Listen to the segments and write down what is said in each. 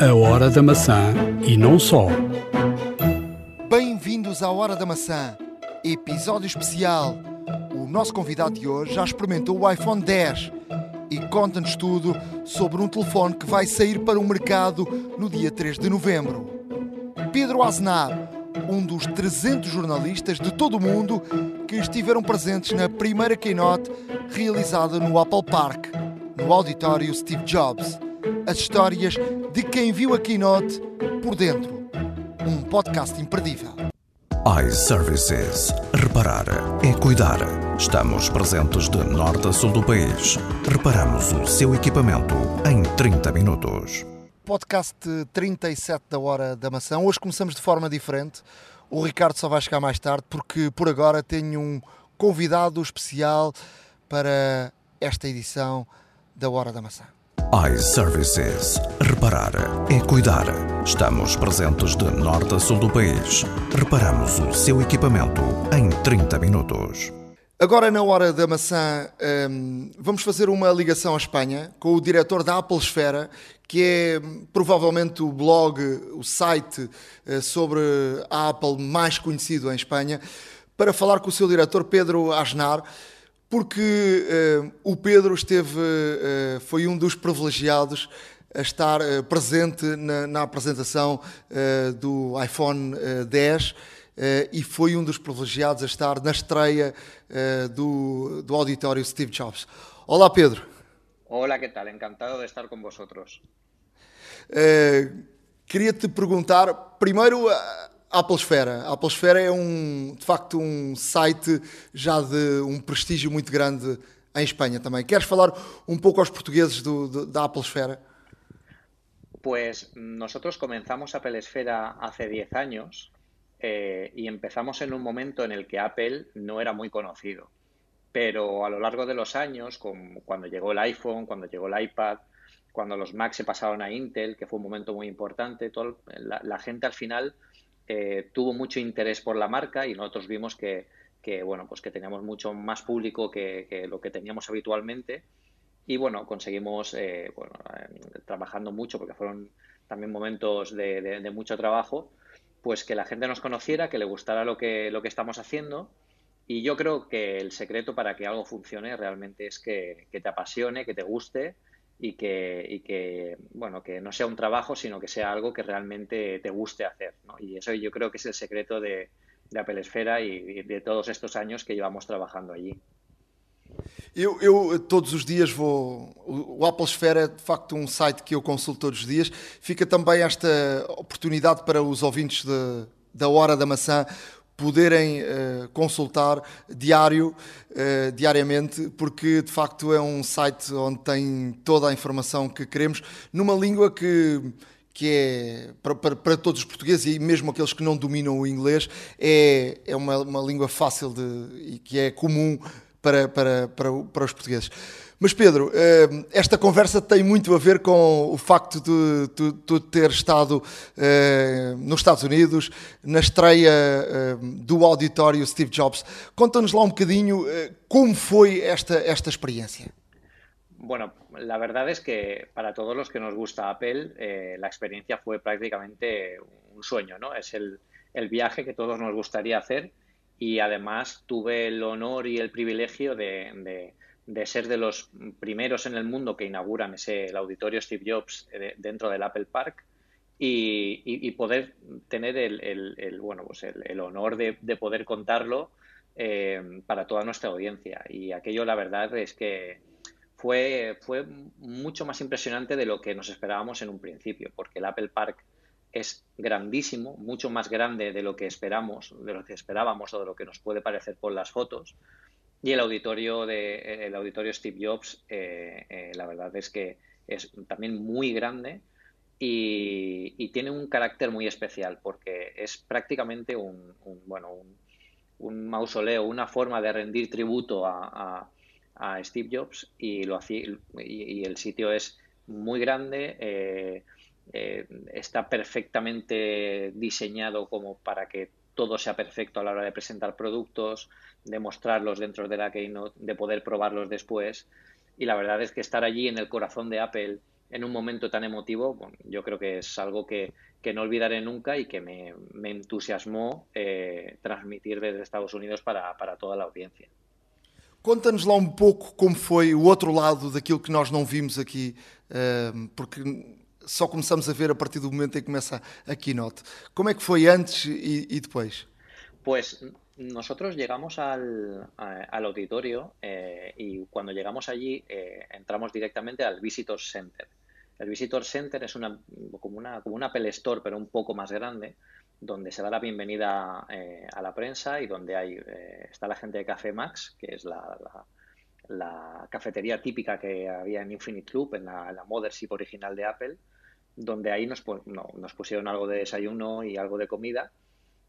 A Hora da Maçã e não só. Bem-vindos à Hora da Maçã, episódio especial. O nosso convidado de hoje já experimentou o iPhone 10 e conta-nos tudo sobre um telefone que vai sair para o mercado no dia 3 de novembro. Pedro Aznar, um dos 300 jornalistas de todo o mundo que estiveram presentes na primeira keynote realizada no Apple Park, no auditório Steve Jobs. As histórias de quem viu a keynote por dentro. Um podcast imperdível. iServices. Reparar é cuidar. Estamos presentes de norte a sul do país. Reparamos o seu equipamento em 30 minutos. Podcast 37 da Hora da Maçã. Hoje começamos de forma diferente. O Ricardo só vai chegar mais tarde porque por agora tenho um convidado especial para esta edição da Hora da Maçã. iServices. Reparar é cuidar. Estamos presentes de norte a sul do país. Reparamos o seu equipamento em 30 minutos. Agora, na hora da maçã, hum, vamos fazer uma ligação à Espanha com o diretor da Apple Esfera, que é hum, provavelmente o blog, o site eh, sobre a Apple mais conhecido em Espanha, para falar com o seu diretor Pedro Asnar, porque eh, o Pedro esteve, eh, foi um dos privilegiados a estar eh, presente na, na apresentação do iPhone eh, 10 eh, e foi um dos privilegiados a estar na estreia do, do auditório Steve Jobs. Olá, Pedro. Hola, ¿qué tal? Encantado de estar con vosotros. Queria te perguntar, primeiro, a Apple Esfera. A Apple Esfera é um, de facto um site já de um prestígio muito grande em Espanha também. Queres falar um pouco aos portugueses do, do, da Apple Esfera? Pues nosotros comenzamos Apple Esfera hace 10 años eh, y empezamos en un momento en el que Apple no era muy conocido. Pero a lo largo de los años, cuando llegó el iPhone, cuando llegó el iPad, cuando los Mac se pasaron a Intel, que fue un momento muy importante, todo, la gente al final eh, tuvo mucho interés por la marca y nosotros vimos que, bueno, pues que teníamos mucho más público que, lo que teníamos habitualmente. Y bueno, conseguimos, eh, eh, trabajando mucho, porque fueron también momentos de mucho trabajo, pues que la gente nos conociera, que le gustara lo que, lo que estamos haciendo. Y yo creo que el secreto para que algo funcione realmente es que, que te apasione, que te guste y que, y que, bueno, que no sea un trabajo, sino que sea algo que realmente te guste hacer, ¿no? Y eso yo creo que es el secreto de, de Apple Esfera y de todos estos años que llevamos trabajando allí. Eu, eu, todos os dias vou. O Apple Esfera é de facto um site que eu consulto todos os dias. Fica também esta oportunidade para os ouvintes de- da Hora da Maçã poderem eh, consultar diário, eh, diariamente, porque de facto é um site onde tem toda a informação que queremos, numa língua que que é para, para, para todos os portugueses e mesmo aqueles que não dominam o inglês, é, é uma, uma língua fácil de, e que é comum para, para, para, para os portugueses. Mas Pedro, eh, esta conversa tem muito a ver com o facto de tu, ter estado eh, nos Estados Unidos, na estreia eh, do auditório Steve Jobs. Conta-nos lá um bocadinho como foi esta, esta experiência. Bueno, la verdad es que para todos los que nos gusta Apple, eh, la experiencia fue prácticamente un sueño, ¿no? Es el, el viaje que todos nos gustaría hacer y además tuve el honor y el privilegio de, de- de ser de los primeros en el mundo que inauguran ese, el auditorio Steve Jobs eh, dentro del Apple Park y, y- poder tener el, el- el, bueno, pues el honor de, de poder contarlo eh, para toda nuestra audiencia. Y aquello, la verdad, es que fue, fue mucho más impresionante de lo que nos esperábamos en un principio, porque el Apple Park es grandísimo, mucho más grande de lo que esperamos, de lo que esperábamos o de lo que nos puede parecer por las fotos. Y el auditorio de el auditorio Steve Jobs, eh, eh, la verdad es que es también muy grande y, tiene un carácter muy especial porque es prácticamente un, bueno un, mausoleo, una forma de rendir tributo a, a- Steve Jobs y lo y, y el sitio es muy grande, eh, eh, está perfectamente diseñado como para que todo sea perfecto a la hora de presentar productos, de mostrarlos dentro de la Keynote, de poder probarlos después. Y la verdad es que estar allí en el corazón de Apple, en un momento tan emotivo, yo creo que es algo que, no olvidaré nunca y que me, entusiasmó eh, transmitir desde Estados Unidos para, toda la audiencia. Conta-nos lá um pouco como foi o outro lado daquilo que nós não vimos aqui, eh, porque só começamos a ver a partir do momento em que começa a keynote. Como é que foi antes e, e depois? Pues nosotros llegamos al, auditorio eh, y cuando llegamos allí entramos directamente al Visitor Center. El Visitor Center es una, como, una, como una Apple Store, pero un poco más grande, donde se da la bienvenida eh, a la prensa y donde hay, eh, está la gente de Café Max, que es la, la, cafetería típica que había en Infinite Loop, en la, la Mothership original de Apple, donde ahí nos, nos pusieron algo de desayuno y algo de comida.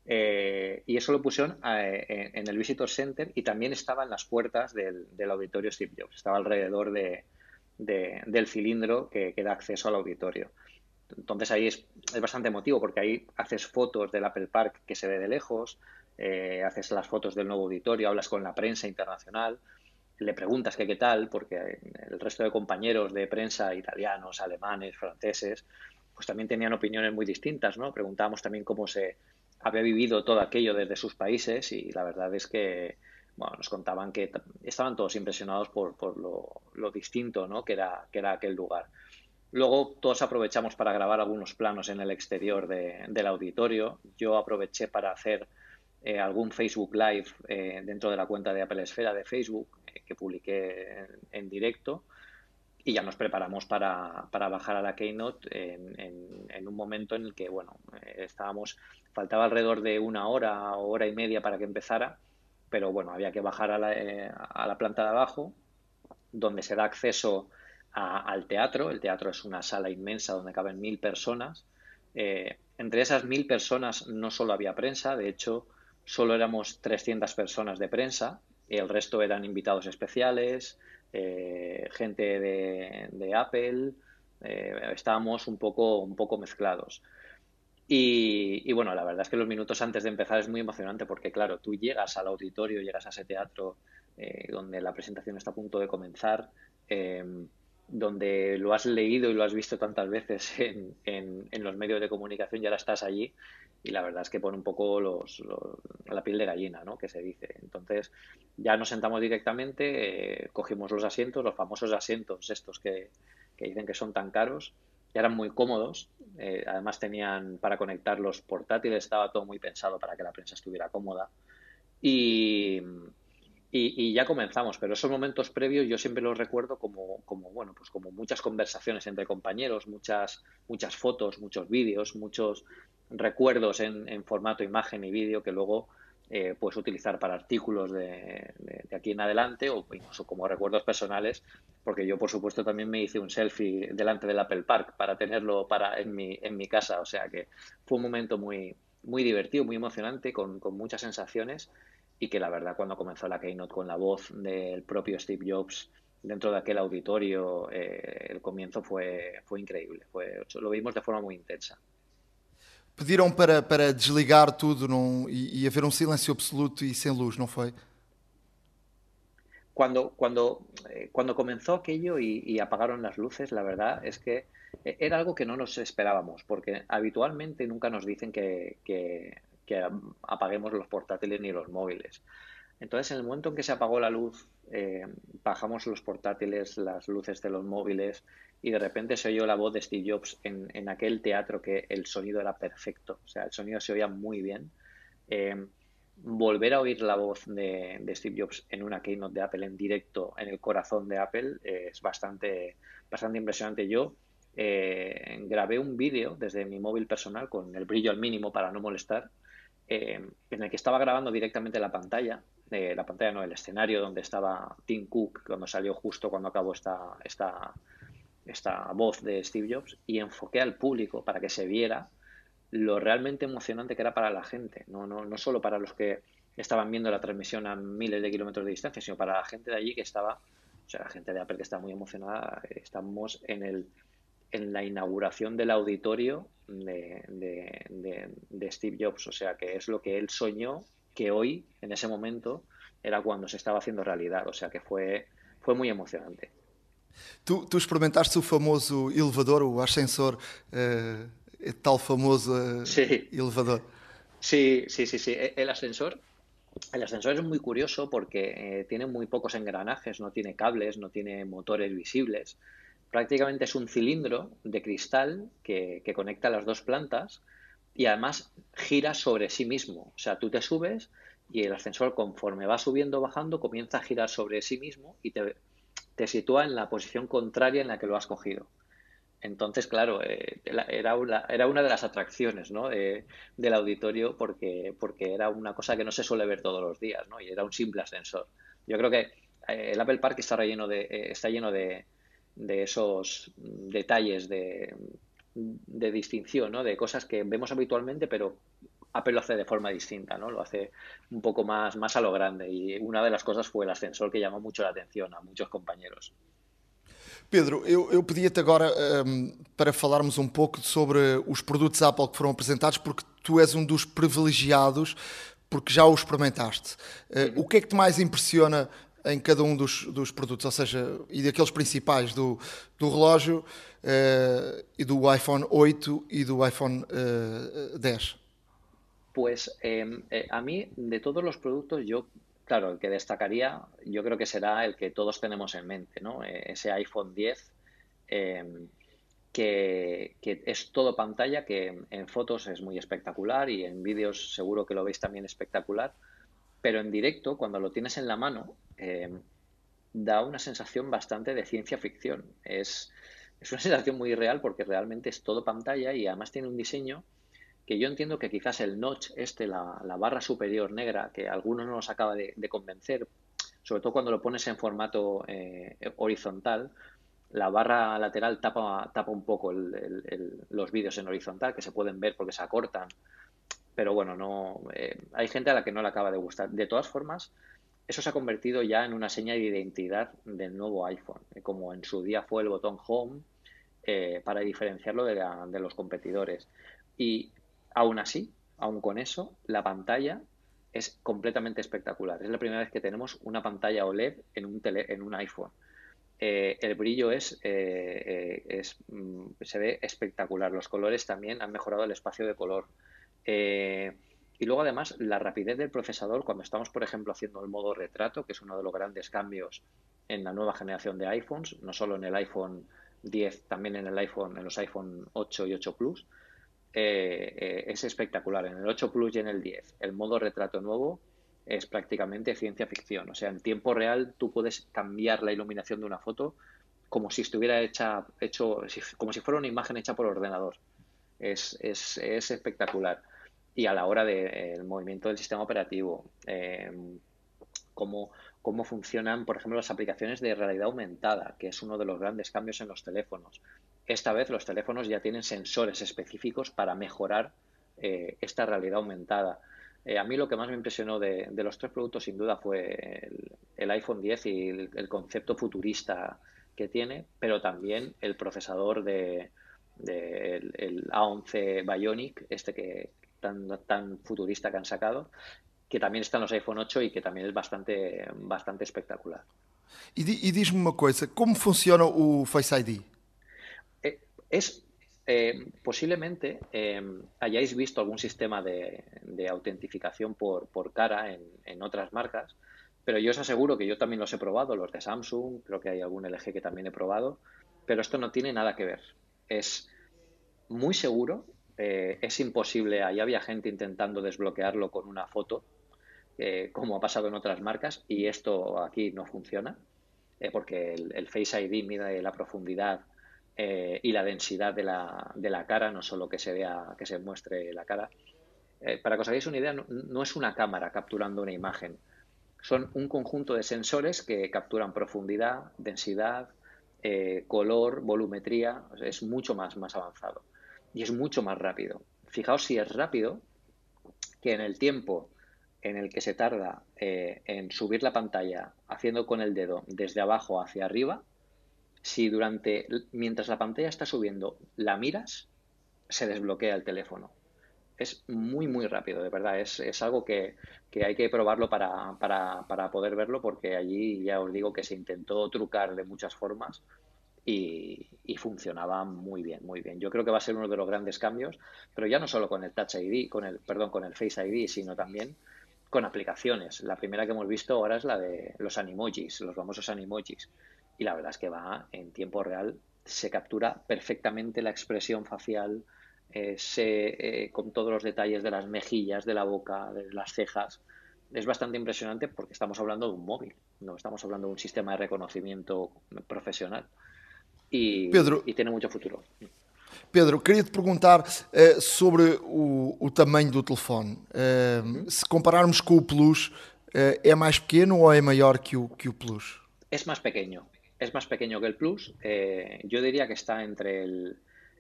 Eh, y eso lo pusieron en el Visitor Center y también estaba en las puertas del, del auditorio Steve Jobs. Estaba alrededor de, del cilindro que, da acceso al auditorio. Entonces ahí es, bastante emotivo porque ahí haces fotos del Apple Park que se ve de lejos, eh, haces las fotos del nuevo auditorio, hablas con la prensa internacional, le preguntas que qué tal, porque el resto de compañeros de prensa, italianos, alemanes, franceses, pues también tenían opiniones muy distintas, ¿no? Preguntábamos también cómo se había vivido todo aquello desde sus países y la verdad es que bueno, nos contaban que estaban todos impresionados por, por lo, distinto ¿no? que, era, que era aquel lugar. Luego todos aprovechamos para grabar algunos planos en el exterior del auditorio. Yo aproveché para hacer eh, algún Facebook Live eh, dentro de la cuenta de Apple Esfera de Facebook eh, que publiqué en, directo y ya nos preparamos para, para bajar a la Keynote en, un momento en el que, bueno, estábamos, faltaba alrededor de una hora o hora y media para que empezara pero bueno, había que bajar a la, eh, a la planta de abajo, donde se da acceso al teatro. El teatro es una sala inmensa donde caben mil personas. Eh, entre esas mil personas no solo había prensa, de hecho, solo éramos 300 personas de prensa, el resto eran invitados especiales, eh, gente de, Apple, estábamos un poco, un poco mezclados. Y, bueno, la verdad es que los minutos antes de empezar es muy emocionante porque, claro, tú llegas al auditorio, llegas a ese teatro eh, donde la presentación está a punto de comenzar, eh, donde lo has leído y lo has visto tantas veces en, en, los medios de comunicación y ahora estás allí y la verdad es que pone un poco los, la piel de gallina, ¿no? Que se dice. Entonces ya nos sentamos directamente, eh, cogimos los asientos, los famosos asientos estos que, que dicen que son tan caros eran muy cómodos. Eh, además tenían para conectar los portátiles, estaba todo muy pensado para que la prensa estuviera cómoda. Y, y, ya comenzamos, pero esos momentos previos yo siempre los recuerdo como, como, bueno, pues como muchas conversaciones entre compañeros, muchas, muchas fotos, muchos vídeos, muchos recuerdos en, formato imagen y vídeo que luego eh, puedes utilizar para artículos de, aquí en adelante o incluso como recuerdos personales, porque yo por supuesto también me hice un selfie delante del Apple Park para tenerlo para en mi, en mi casa, o sea que fue un momento muy, muy divertido, muy emocionante, con, muchas sensaciones y que la verdad cuando comenzó la keynote con la voz del propio Steve Jobs dentro de aquel auditorio, eh, el comienzo fue, fue increíble, fue, lo vimos de forma muy intensa. Pediram para, para desligar tudo num, e, e haver um silêncio absoluto e sem luz, não foi? Cuando, cuando, eh, cuando comenzó aquello y, y, apagaron las luces, la verdad es que era algo que no nos esperábamos, porque habitualmente nunca nos dicen que, que, que apaguemos los portátiles ni los móviles. Entonces, en el momento en que se apagó la luz, eh, bajamos los portátiles, las luces de los móviles y de repente se oyó la voz de Steve Jobs en, en aquel teatro que el sonido era perfecto, o sea, el sonido se oía muy bien. Eh, volver a oír la voz de, Steve Jobs en una keynote de Apple en directo, en el corazón de Apple, eh, es bastante, bastante impresionante. Yo grabé un vídeo desde mi móvil personal con el brillo al mínimo para no molestar, en el que estaba grabando directamente la pantalla la pantalla, no, el escenario donde estaba Tim Cook cuando salió justo cuando acabó esta, esta, esta voz de Steve Jobs y enfoqué al público para que se viera lo realmente emocionante que era para la gente, no, no, no solo para los que estaban viendo la transmisión a miles de kilómetros de distancia, sino para la gente de allí que estaba, o sea, la gente de Apple que está muy emocionada, estamos en el en la inauguración del auditorio de, de, de Steve Jobs, o sea, que es lo que él soñó que hoy, en ese momento, era cuando se estaba haciendo realidad. O sea que fue, fue muy emocionante. Tu, tu experimentaste o famoso elevador, o ascensor, uh, tal famoso sí. elevador. Sí, sí, sí, sí. E, el ascensor, el ascensor es muy curioso porque eh, tiene muy pocos engranajes, no tiene cables, no tiene motores visibles. Prácticamente es un cilindro de cristal que, que conecta las dos plantas y además gira sobre sí mismo. O sea, tú te subes y el ascensor conforme va subiendo o bajando comienza a girar sobre sí mismo y te, te sitúa en la posición contraria en la que lo has cogido. Entonces, claro, eh, era, una, de las atracciones ¿no? del auditorio porque, era una cosa que no se suele ver todos los días ¿no? y era un simple ascensor. Yo creo que eh, el Apple Park está lleno de, eh, lleno de esos detalles de, de distinción, ¿no? de cosas que vemos habitualmente, pero Apple lo hace de forma distinta, ¿no? Lo hace un poco más, más a lo grande. Y una de las cosas fue el ascensor que llamó mucho la atención a muchos compañeros. Pedro, eu, eu pedia-te agora um, para falarmos um pouco sobre os produtos Apple que foram apresentados, porque tu és um dos privilegiados, porque já os experimentaste. Uh, o que é que te mais impressiona em cada um dos, dos produtos, ou seja, e daqueles principais do, do relógio uh, e do iPhone 8 e do iPhone uh, 10? Pues em, eh, a mí, de todos los productos, yo, claro, el que destacaría, yo creo que será el que todos tenemos en mente, ¿no? Eh, ese iPhone 10, em, que, es todo pantalla, que en fotos es muy espectacular y en vídeos seguro que lo veis también espectacular, pero en directo, cuando lo tienes en la mano, em, da una sensación bastante de ciencia ficción. Es, es una sensación muy real porque realmente es todo pantalla y además tiene un diseño que yo entiendo que quizás el notch, este, la, barra superior negra, que a algunos no nos acaba de, convencer, sobre todo cuando lo pones en formato eh, horizontal, la barra lateral tapa, tapa un poco los vídeos en horizontal, que se pueden ver porque se acortan. Pero bueno, no eh, hay gente a la que no le acaba de gustar. De todas formas, eso se ha convertido ya en una seña de identidad del nuevo iPhone, eh, como en su día fue el botón Home, para diferenciarlo de, de los competidores. Y Aún así, aún con eso, la pantalla es completamente espectacular. Es la primera vez que tenemos una pantalla OLED en un, en un iPhone. Eh, el brillo es, eh, eh, mm, se ve espectacular. Los colores también han mejorado el espacio de color. y luego además la rapidez del procesador cuando estamos, por ejemplo, haciendo el modo retrato, que es uno de los grandes cambios en la nueva generación de iPhones, no solo en el iPhone 10, también en el iPhone, en los iPhone 8 y 8 Plus. Eh, eh, es espectacular. En el 8 Plus y en el 10, el modo retrato nuevo es prácticamente ciencia ficción. O sea, en tiempo real tú puedes cambiar la iluminación de una foto como si estuviera hecha, hecho, como si fuera una imagen hecha por ordenador. Es, es, es espectacular. Y a la hora del movimiento del sistema operativo, eh, cómo, cómo funcionan, por ejemplo, las aplicaciones de realidad aumentada, que es uno de los grandes cambios en los teléfonos. Esta vez los teléfonos ya tienen sensores específicos para mejorar eh, esta realidad aumentada. Eh, a mí lo que más me impresionó de, los tres productos sin duda fue el, iPhone 10 y el, concepto futurista que tiene, pero también el procesador de, el, A11 Bionic, este que tan, tan futurista que han sacado, que también está en los iPhone 8 y que también es bastante, bastante espectacular. Y e una cosa, ¿cómo funciona el Face ID? Es eh, posiblemente eh, hayáis visto algún sistema de, autentificación por, cara en, otras marcas, pero yo os aseguro que yo también los he probado, los de Samsung, creo que hay algún LG que también he probado, pero esto no tiene nada que ver. Es muy seguro, eh, es imposible, ahí había gente intentando desbloquearlo con una foto, como ha pasado en otras marcas, y esto aquí no funciona, porque el, el Face ID mide la profundidad eh, y la densidad de la, de la, cara, no solo que se vea, que se muestre la cara. Eh, para que os hagáis una idea, no, es una cámara capturando una imagen, son un conjunto de sensores que capturan profundidad, densidad, eh, color, volumetría, es mucho más, más avanzado y es mucho más rápido. Fijaos si es rápido que en el tiempo en el que se tarda en subir la pantalla haciendo con el dedo desde abajo hacia arriba, si durante, mientras la pantalla está subiendo, la miras, se desbloquea el teléfono. Es muy, muy rápido, de verdad. Es, es algo que, que, hay que probarlo para, para, para, poder verlo, porque allí ya os digo que se intentó trucar de muchas formas y, funcionaba muy bien, muy bien. Yo creo que va a ser uno de los grandes cambios, pero ya no solo con el Touch ID, con el, perdón, con el Face ID, sino también con aplicaciones. La primera que hemos visto ahora es la de los animojis, los famosos animojis. Y la verdad es que va en tiempo real, se captura perfectamente la expresión facial, eh, eh, con todos los detalles de las mejillas, de la boca, de las cejas. Es bastante impresionante porque estamos hablando de un móvil, no estamos hablando de un sistema de reconocimiento profesional. E, Pedro, e tem muito futuro. Pedro, queria te perguntar uh, sobre o, o, tamanho do telefone. Uh, se compararmos com o Plus, uh, é mais pequeno ou é maior que o, que o Plus? É mais pequeno. É mais pequeno que o Plus. eu diria que está entre el,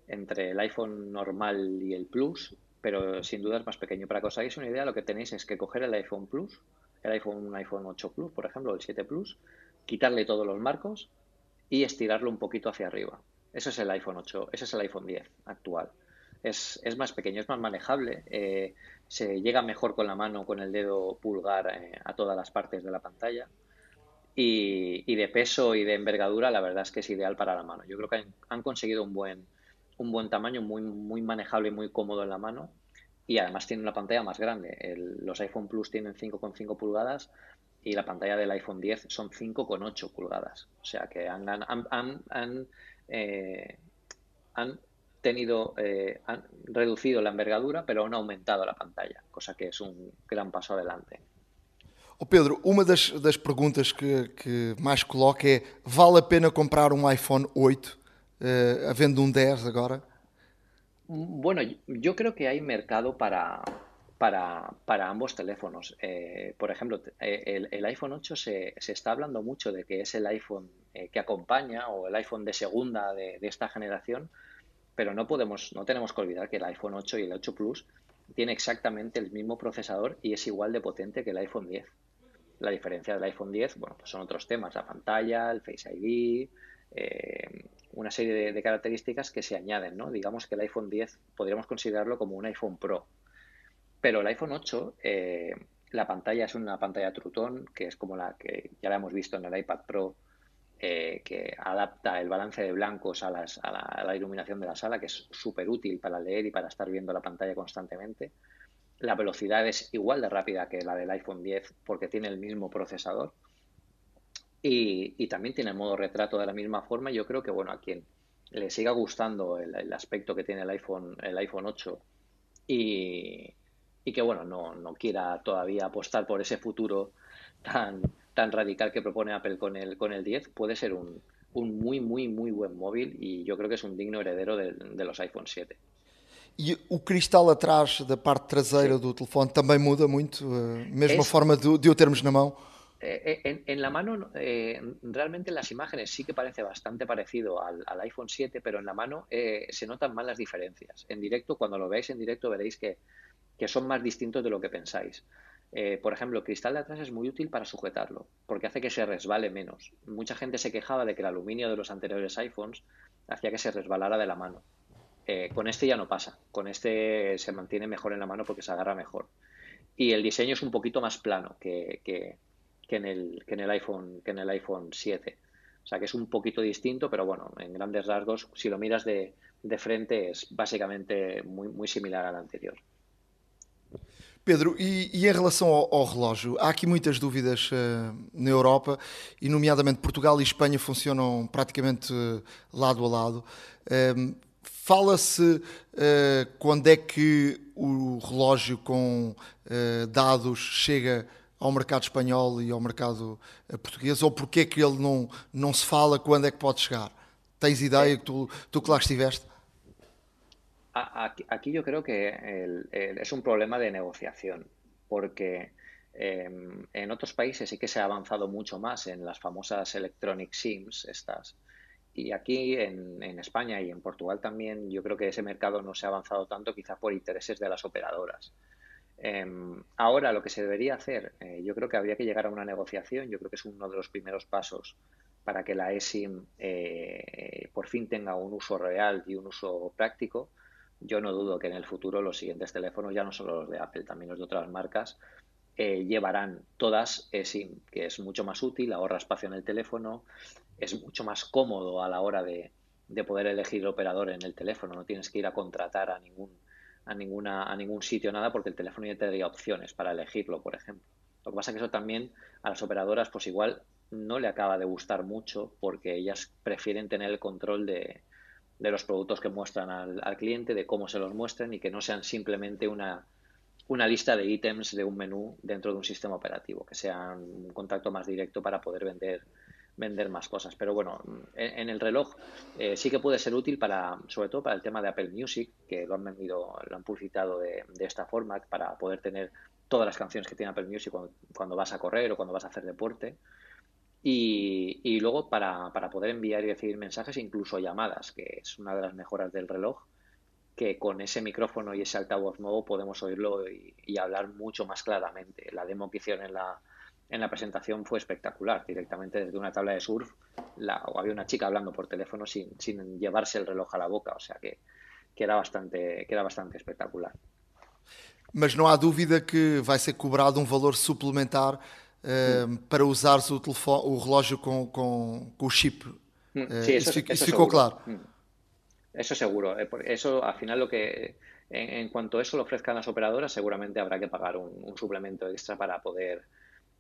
entre el iPhone normal y el Plus, pero sin duda es más pequeño. Para que os hagáis una idea, lo que tenéis es que coger el iPhone Plus, el iPhone, un iPhone 8 Plus, por ejemplo, el 7 Plus, quitarle todos los marcos y estirarlo un poquito hacia arriba. Ese es el iPhone 8, ese es el iPhone 10 actual. Es, más pequeño, es más manejable, eh, se llega mejor con la mano, con el dedo pulgar eh, a todas las partes de la pantalla. Y, de peso y de envergadura, la verdad es que es ideal para la mano. Yo creo que han, conseguido un buen, un buen tamaño, muy, manejable y muy cómodo en la mano. Y además tiene una pantalla más grande. los iPhone Plus tienen 5,5 pulgadas y la pantalla del iPhone 10 son 5,8 pulgadas. O sea que han, han, eh, han tenido, eh, han reducido la envergadura, pero han aumentado la pantalla, cosa que es un gran paso adelante. Pedro, uma das, das perguntas que, que mais coloca é: vale a pena comprar um iPhone 8, uh, havendo um 10 agora? Bueno, yo creo que hay mercado para, ambos teléfonos. Eh, por ejemplo, eh, el, iPhone 8 se, está hablando mucho de que es el iPhone eh, que acompaña o el iPhone de segunda de, esta generación, pero no podemos, no tenemos que olvidar que el iPhone 8 y el 8 Plus tiene exactamente el mismo procesador y es igual de potente que el iPhone 10. La diferencia del iPhone 10, bueno, pues son otros temas, la pantalla, el Face ID, una serie de, características que se añaden, ¿no? Digamos que el iPhone 10 podríamos considerarlo como un iPhone Pro, pero el iPhone 8, eh, la pantalla es una pantalla Trutón, que es como la que ya la hemos visto en el iPad Pro, eh, que adapta el balance de blancos a, la, iluminación de la sala, que es súper útil para leer y para estar viendo la pantalla constantemente. La velocidad es igual de rápida que la del iPhone 10 porque tiene el mismo procesador. Y, también tiene el modo retrato de la misma forma. Yo creo que, bueno, a quien le siga gustando el, aspecto que tiene el iPhone, el iPhone 8 y, y que bueno, no, no quiera todavía apostar por ese futuro tan, tan radical que propone Apple con el, con el 10, puede ser un, un muy, muy, muy buen móvil y yo creo que es un digno heredero de, de los iPhone 7. E o cristal atrás da parte traseira Sim. do telefone também muda muito, mesmo a forma de, de o termos na mão? Eh, en, en, la mano, eh, realmente en las imágenes sí que parece bastante parecido al, al iPhone 7, pero en la mano eh, se notan más las diferencias. En directo, cuando lo veáis en directo, veréis que que son más distintos de lo que pensáis. Eh, por ejemplo, el cristal de atrás es muy útil para sujetarlo, porque hace que se resbale menos. Mucha gente se quejaba de que el aluminio de los anteriores iPhones hacía que se resbalara de la mano. Eh, con este ya no pasa, con este se mantiene mejor en la mano porque se agarra mejor. Y el diseño es un poquito más plano que, en, el, que en, el, iPhone, que en el iPhone 7. O sea que es un poquito distinto, pero bueno, en grandes rasgos, si lo miras de, de frente, es básicamente muy, similar al anterior. Pedro, e, e, em relação ao, ao, relógio, há aqui muitas dúvidas uh, na Europa, e nomeadamente Portugal e Espanha funcionam praticamente uh, lado a lado. Fala-se uh, quando é que o relógio com dados chega ao mercado espanhol e ao mercado português, ou porque é que ele não, não se fala quando é que pode chegar? Tens ideia, que tu, que lá estiveste? Aquí, yo creo que es un problema de negociación, porque em, en otros países sí que se ha avanzado mucho más en las famosas electronic SIMs estas. Y aquí en, España y en Portugal también yo creo que ese mercado no se ha avanzado tanto quizá por intereses de las operadoras. Em, ahora lo que se debería hacer, eh, yo creo que habría que llegar a una negociación, yo creo que es uno de los primeros pasos para que la eSIM eh, por fin tenga un uso real y un uso práctico yo no dudo que en el futuro los siguientes teléfonos, ya no solo los de Apple, también los de otras marcas, eh, llevarán todas eSIM, que es mucho más útil, ahorra espacio en el teléfono, es mucho más cómodo a la hora de, de poder elegir el operador en el teléfono. No tienes que ir a contratar a ningún, a ninguna, a ningún sitio, nada, porque el teléfono ya te daría opciones para elegirlo, por ejemplo. Lo que pasa es que eso también a las operadoras, pues igual no le acaba de gustar mucho porque ellas prefieren tener el control de, de los productos que muestran al, al, cliente, de cómo se los muestran y que no sean simplemente una, una lista de ítems de un menú dentro de un sistema operativo, que sea un contacto más directo para poder vender vender más cosas. Pero bueno, en, el reloj eh, sí que puede ser útil para, sobre todo para el tema de Apple Music, que lo han vendido, lo han publicitado de, de esta forma, para poder tener todas las canciones que tiene Apple Music cuando, vas a correr o cuando vas a hacer deporte. Y, luego para, para, poder enviar y recibir mensajes, incluso llamadas, que es una de las mejoras del reloj, que con ese micrófono y ese altavoz nuevo podemos oírlo y hablar mucho más claramente. La demo que hicieron en la, en la presentación fue espectacular. Directamente desde una tabla de surf la, o había una chica hablando por teléfono sin, sin llevarse el reloj a la boca, o sea que, que, era, bastante, que era bastante espectacular. Mas não há dúvida que vai ser cobrado um valor suplementar uh, para usares o, telefone, o relógio com, com, com o chip. Uh, sí, eso, isso, eso ficou claro. Eso seguro. Eso, al final, lo que en, en, cuanto eso lo ofrezcan las operadoras, seguramente habrá que pagar un, un suplemento extra para poder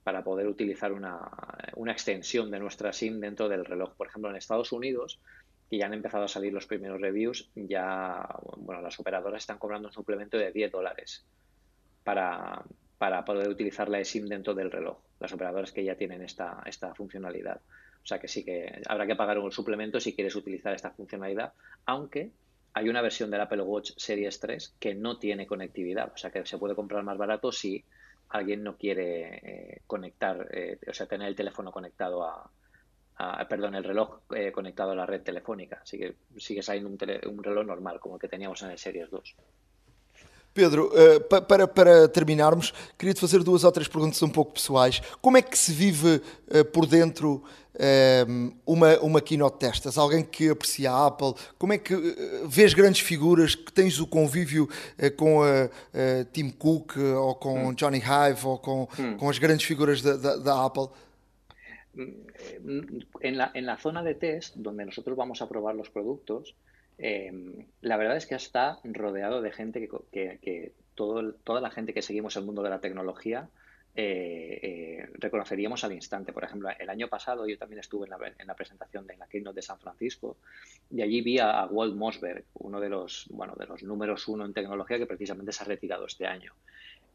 para poder utilizar una, una, extensión de nuestra SIM dentro del reloj. Por ejemplo, en Estados Unidos, que ya han empezado a salir los primeros reviews, ya bueno, las operadoras están cobrando un suplemento de 10 dólares para, para poder utilizar la SIM dentro del reloj. Las operadoras que ya tienen esta, esta funcionalidad. O sea que sí que habrá que pagar un suplemento si quieres utilizar esta funcionalidad, aunque hay una versión del Apple Watch Series 3 que no tiene conectividad, o sea que se puede comprar más barato si alguien no quiere eh, conectar, eh, o sea, tener el teléfono conectado a, perdón, el reloj eh, conectado a la red telefónica. Así que sigue saliendo un, tele, un reloj normal, como el que teníamos en el Series 2. Pedro, uh, para, para terminarmos, queria-te fazer duas ou três perguntas um pouco pessoais. Como é que se vive uh, por dentro uh, uma, uma keynote destas? Alguém que aprecia a Apple? Como é que vês grandes figuras, que tens o convívio com a, Tim Cook ou com hum. Johnny Hive ou com, hum. com as grandes figuras da, da, da Apple? En la, en la zona de test, donde nosotros vamos a probar los productos, eh, la verdad es que está rodeado de gente que, que, que todo, toda la gente que seguimos el mundo de la tecnología eh, eh, reconoceríamos al instante. Por ejemplo, el año pasado yo también estuve en la, en la presentación de la Keynote de San Francisco y allí vi a, a, Walt Mossberg, uno de los, bueno, de los números uno en tecnología que precisamente se ha retirado este año.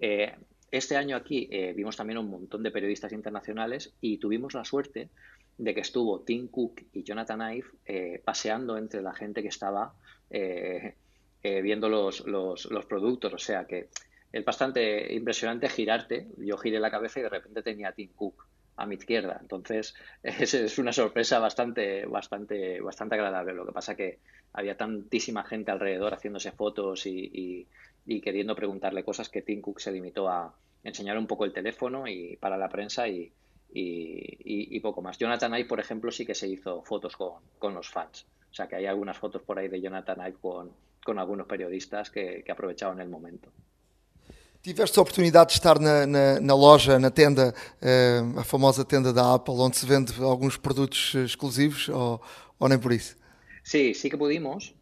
Eh, este año aquí eh, vimos también un montón de periodistas internacionales y tuvimos la suerte de que estuvo Tim Cook y Jonathan Ive eh, paseando entre la gente que estaba eh, eh, viendo los, los, productos. O sea que es bastante impresionante girarte. Yo giré la cabeza y de repente tenía a Tim Cook a mi izquierda. Entonces es, es una sorpresa bastante, bastante, bastante agradable. Lo que pasa que había tantísima gente alrededor haciéndose fotos y, y, y queriendo preguntarle cosas que Tim Cook se limitó a enseñar un poco el teléfono y para la prensa y, y, y, y, poco más. Jonathan Ive, por ejemplo, sí que se hizo fotos con, con, los fans. O sea que hay algunas fotos por ahí de Jonathan Ive con, con algunos periodistas que, que aprovechaban el momento. Tiveste a oportunidade de estar na, na, na loja, na tenda, uh, a famosa tenda da Apple, onde se vende alguns produtos exclusivos, ou, ou nem por isso? Sí, sí que pudimos.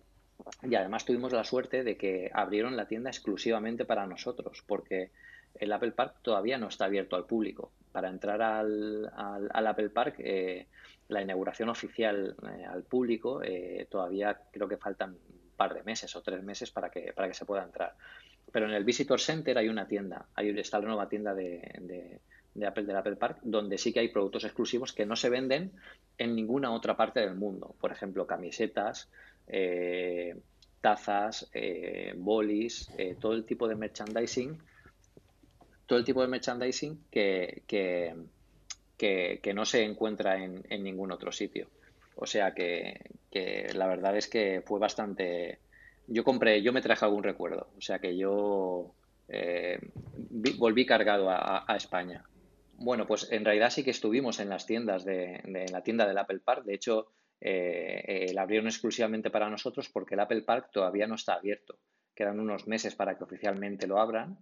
Y además tuvimos la suerte de que abrieron la tienda exclusivamente para nosotros, porque el Apple Park todavía no está abierto al público para entrar al, al, al Apple Park, eh, la inauguración oficial eh, al público, eh, todavía creo que faltan un par de meses o tres meses para que, para que se pueda entrar. Pero en el Visitor Center hay una tienda, hay, está la nueva tienda de, de, Apple del Apple Park, donde sí que hay productos exclusivos que no se venden en ninguna otra parte del mundo. Por ejemplo, camisetas, eh, tazas, eh, bolis, todo el tipo de merchandising todo el tipo de merchandising que, que, que, no se encuentra en, ningún otro sitio. O sea que, la verdad es que fue bastante... Yo compré, yo me traje algún recuerdo. O sea que yo eh, volví cargado a, a, España. Bueno, pues en realidad sí que estuvimos en las tiendas de, de en la tienda del Apple Park. De hecho, eh, eh, la abrieron exclusivamente para nosotros porque el Apple Park todavía no está abierto. Quedan unos meses para que oficialmente lo abran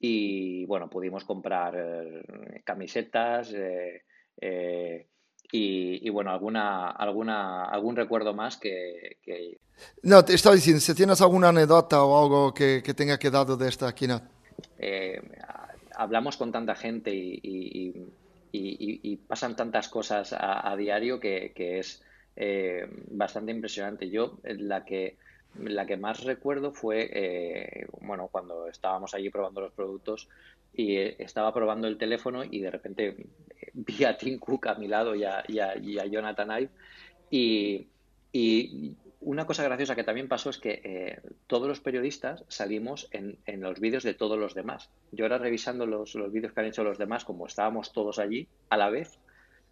y bueno, pudimos comprar eh, camisetas, eh, eh, y, bueno, alguna, alguna, algún recuerdo más que, No, te estaba diciendo, si tienes alguna anécdota o algo que, que tenga quedado de esta. Eh, hablamos con tanta gente y, y, pasan tantas cosas a, diario que, que es bastante impresionante. Yo, la que, la que más recuerdo fue, eh, bueno, cuando estábamos allí probando los productos, y eh, estaba probando el teléfono y de repente eh, vi a Tim Cook a mi lado y a, Jonathan Ive y, una cosa graciosa que también pasó es que todos los periodistas salimos en, los vídeos de todos los demás. Yo ahora revisando los, los vídeos que han hecho los demás, como estábamos todos allí a la vez,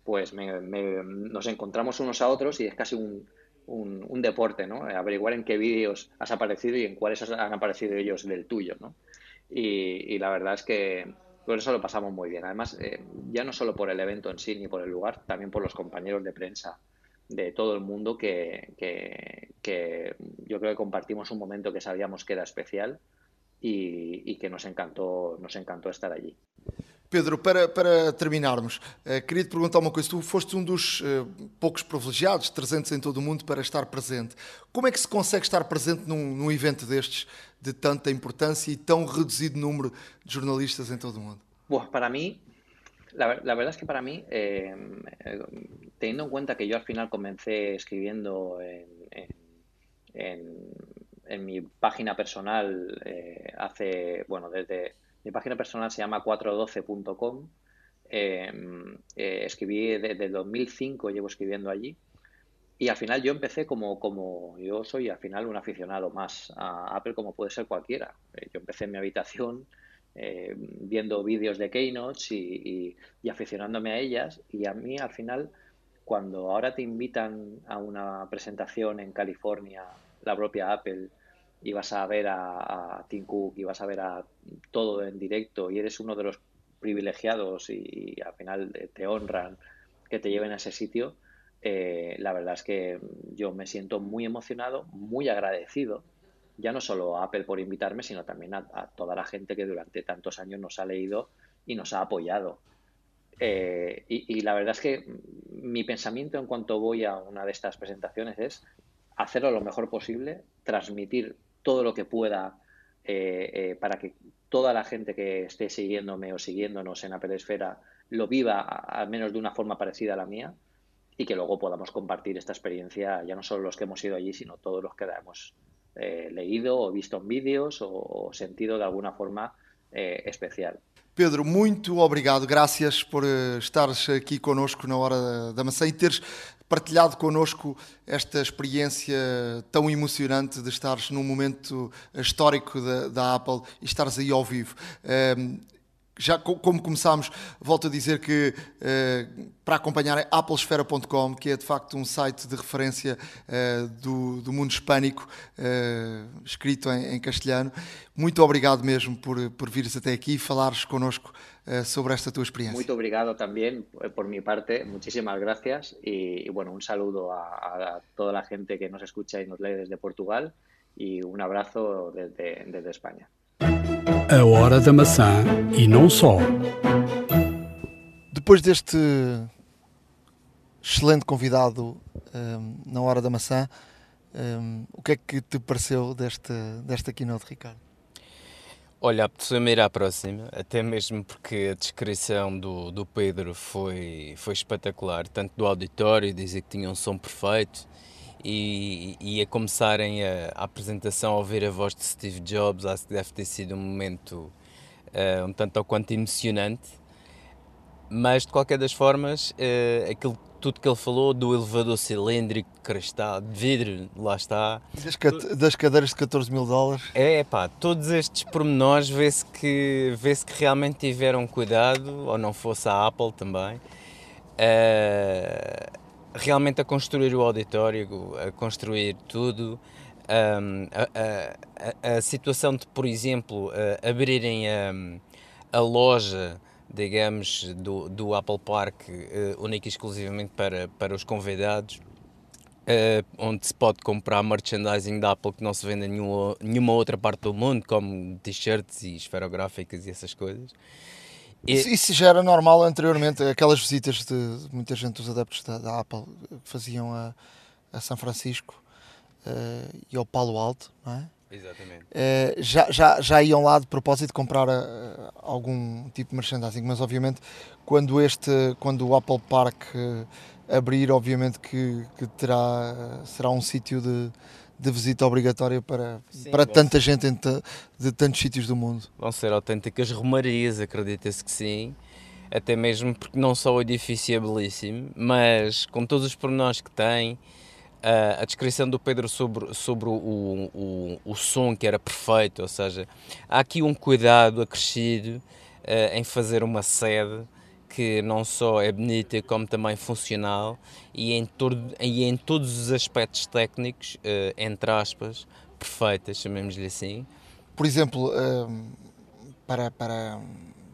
pues nos encontramos unos a otros y es casi un, un, deporte, ¿no? Averiguar en qué vídeos has aparecido y en cuáles han aparecido ellos del tuyo, ¿no? y, la verdad es que por eso lo pasamos muy bien. Además, eh, ya no solo por el evento en sí ni por el lugar, también por los compañeros de prensa de todo el mundo que, que, yo creo que compartimos un momento que sabíamos que era especial y, y que nos encantó, nos encantó estar allí. Pedro, para, para terminarmos, uh, queria te perguntar uma coisa. Tu foste um dos uh, poucos privilegiados, 300 em todo o mundo, para estar presente. Como é que se consegue estar presente num, num evento destes, de tanta importância e tão reduzido número de jornalistas en todo el mundo? Bueno, para mí, la, la, verdad es que para mí, eh, en cuenta que yo al final comencé escribiendo en, en, en, mi página personal eh, hace, bueno, desde mi página personal se llama 412.com. Eh, eh, escribí desde 2005, llevo escribiendo allí. Y al final yo empecé como, como yo soy al final un aficionado más a Apple como puede ser cualquiera. Eh, yo empecé en mi habitación eh, viendo vídeos de Keynotes y, y, aficionándome a ellas y a mí al final cuando ahora te invitan a una presentación en California, la propia Apple, y vas a ver a, Tim Cook y vas a ver a todo en directo y eres uno de los privilegiados y al final te honran que te lleven a ese sitio, eh, la verdad es que yo me siento muy emocionado, muy agradecido, ya no solo a Apple por invitarme, sino también a, toda la gente que durante tantos años nos ha leído y nos ha apoyado. Eh, y, la verdad es que mi pensamiento en cuanto voy a una de estas presentaciones es hacerlo lo mejor posible, transmitir todo lo que pueda eh, para que toda la gente que esté siguiéndome o siguiéndonos en Apple Esfera lo viva al menos de una forma parecida a la mía y que luego podamos compartir esta experiencia, ya no solo los que hemos ido allí, sino todos los que la hemos eh, leído o visto en vídeos o, o sentido de alguna forma eh, especial. Pedro, muito obrigado, graças por uh, estares aqui connosco na hora da maçã e teres partilhado connosco esta experiência tão emocionante de estares num momento histórico da, da Apple e estares aí ao vivo. Uh, já como começámos, volto a dizer que uh, para acompanharem applesfera.com, que é de facto um site de referência uh, do, do, mundo hispânico, uh, escrito em, em, castelhano. Muito obrigado mesmo por, por vires até aqui e falares connosco sobre esta tua experiência. Muito obrigado também por minha parte, muchísimas gracias e, e bueno, un saludo a, a, toda a gente que nos escucha e nos lee desde Portugal e un abrazo desde, desde España. A Hora da Maçã e não só. Depois deste excelente convidado um, na Hora da Maçã, um, o que é que te pareceu desta, desta keynote, Ricardo? Olha, apeteceu-me ir à próxima, até mesmo porque a descrição do, do Pedro foi, foi espetacular, tanto do auditório, dizer que tinha um som perfeito, e, e a começarem a, a, apresentação a ouvir a voz de Steve Jobs, acho que deve ter sido um momento uh, um tanto ou quanto emocionante. Mas de qualquer das formas, uh, aquilo tudo que ele falou do elevador cilíndrico, cristado, de vidro, lá está. Das, das, cadeiras de 14 mil dólares. É, pá, todos estes pormenores vê-se que, vê que realmente tiveram cuidado, ou não fosse a Apple também. Uh, realmente a construir o auditório, a construir tudo. Um, a, a, a, situação de, por exemplo, abrirem a, a loja, digamos, do, do Apple Park, uh, única e exclusivamente para, para os convidados, uh, onde se pode comprar merchandising da Apple que não se vende em nenhuma, nenhuma outra parte do mundo, como t-shirts e esferográficas e essas coisas. E... Isso já era normal anteriormente, aquelas visitas de muita gente dos adeptos da, da Apple que faziam a, a São Francisco uh, e ao Palo Alto, não é? Exatamente. Uh, já, já, já iam lá de propósito comprar uh, algum tipo de merchandising, mas obviamente quando este, quando o Apple Park abrir, obviamente que, que terá, será um sítio de, de visita obrigatória para, Sim, para tanta gente de tantos sítios do mundo. Vão ser autênticas romarias, acredita-se que sim. Até mesmo porque não só o edifício é belíssimo, mas com todos os pormenores que tem, a, descrição do Pedro sobre, sobre o, o, o som que era perfeito, ou seja, há aqui um cuidado acrescido uh, em fazer uma sede que não só é bonita como também funcional e em, todo, e em todos os aspectos técnicos, uh, entre aspas, perfeitas, chamemos-lhe assim. Por exemplo, uh, para, para,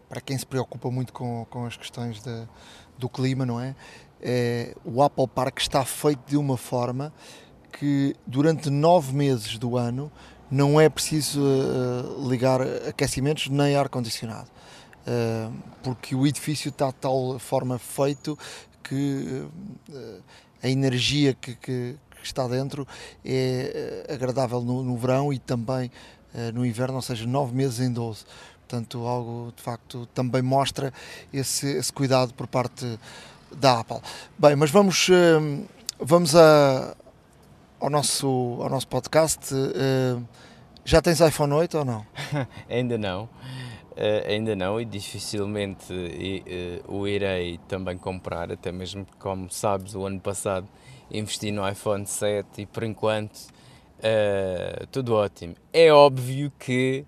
para quem se preocupa muito com, com as questões de, do clima, não é? É? O Apple Park está feito de uma forma que durante nove meses do ano não é preciso uh, ligar aquecimentos nem ar-condicionado. Eh, porque o edifício está de tal forma feito que eh, a energia que, que, que, está dentro é agradável no, no verão e também no inverno, ou seja, nove meses em 12. Portanto, algo de facto também mostra esse, esse cuidado por parte da Apple. Bem, mas vamos, vamos a, ao, nosso, ao nosso podcast. Já tens iPhone 8 ou não? Ainda não. Uh, ainda não e dificilmente uh, o irei também comprar, até mesmo como sabes, o ano passado investi no iPhone 7 e por enquanto uh, tudo ótimo. É óbvio que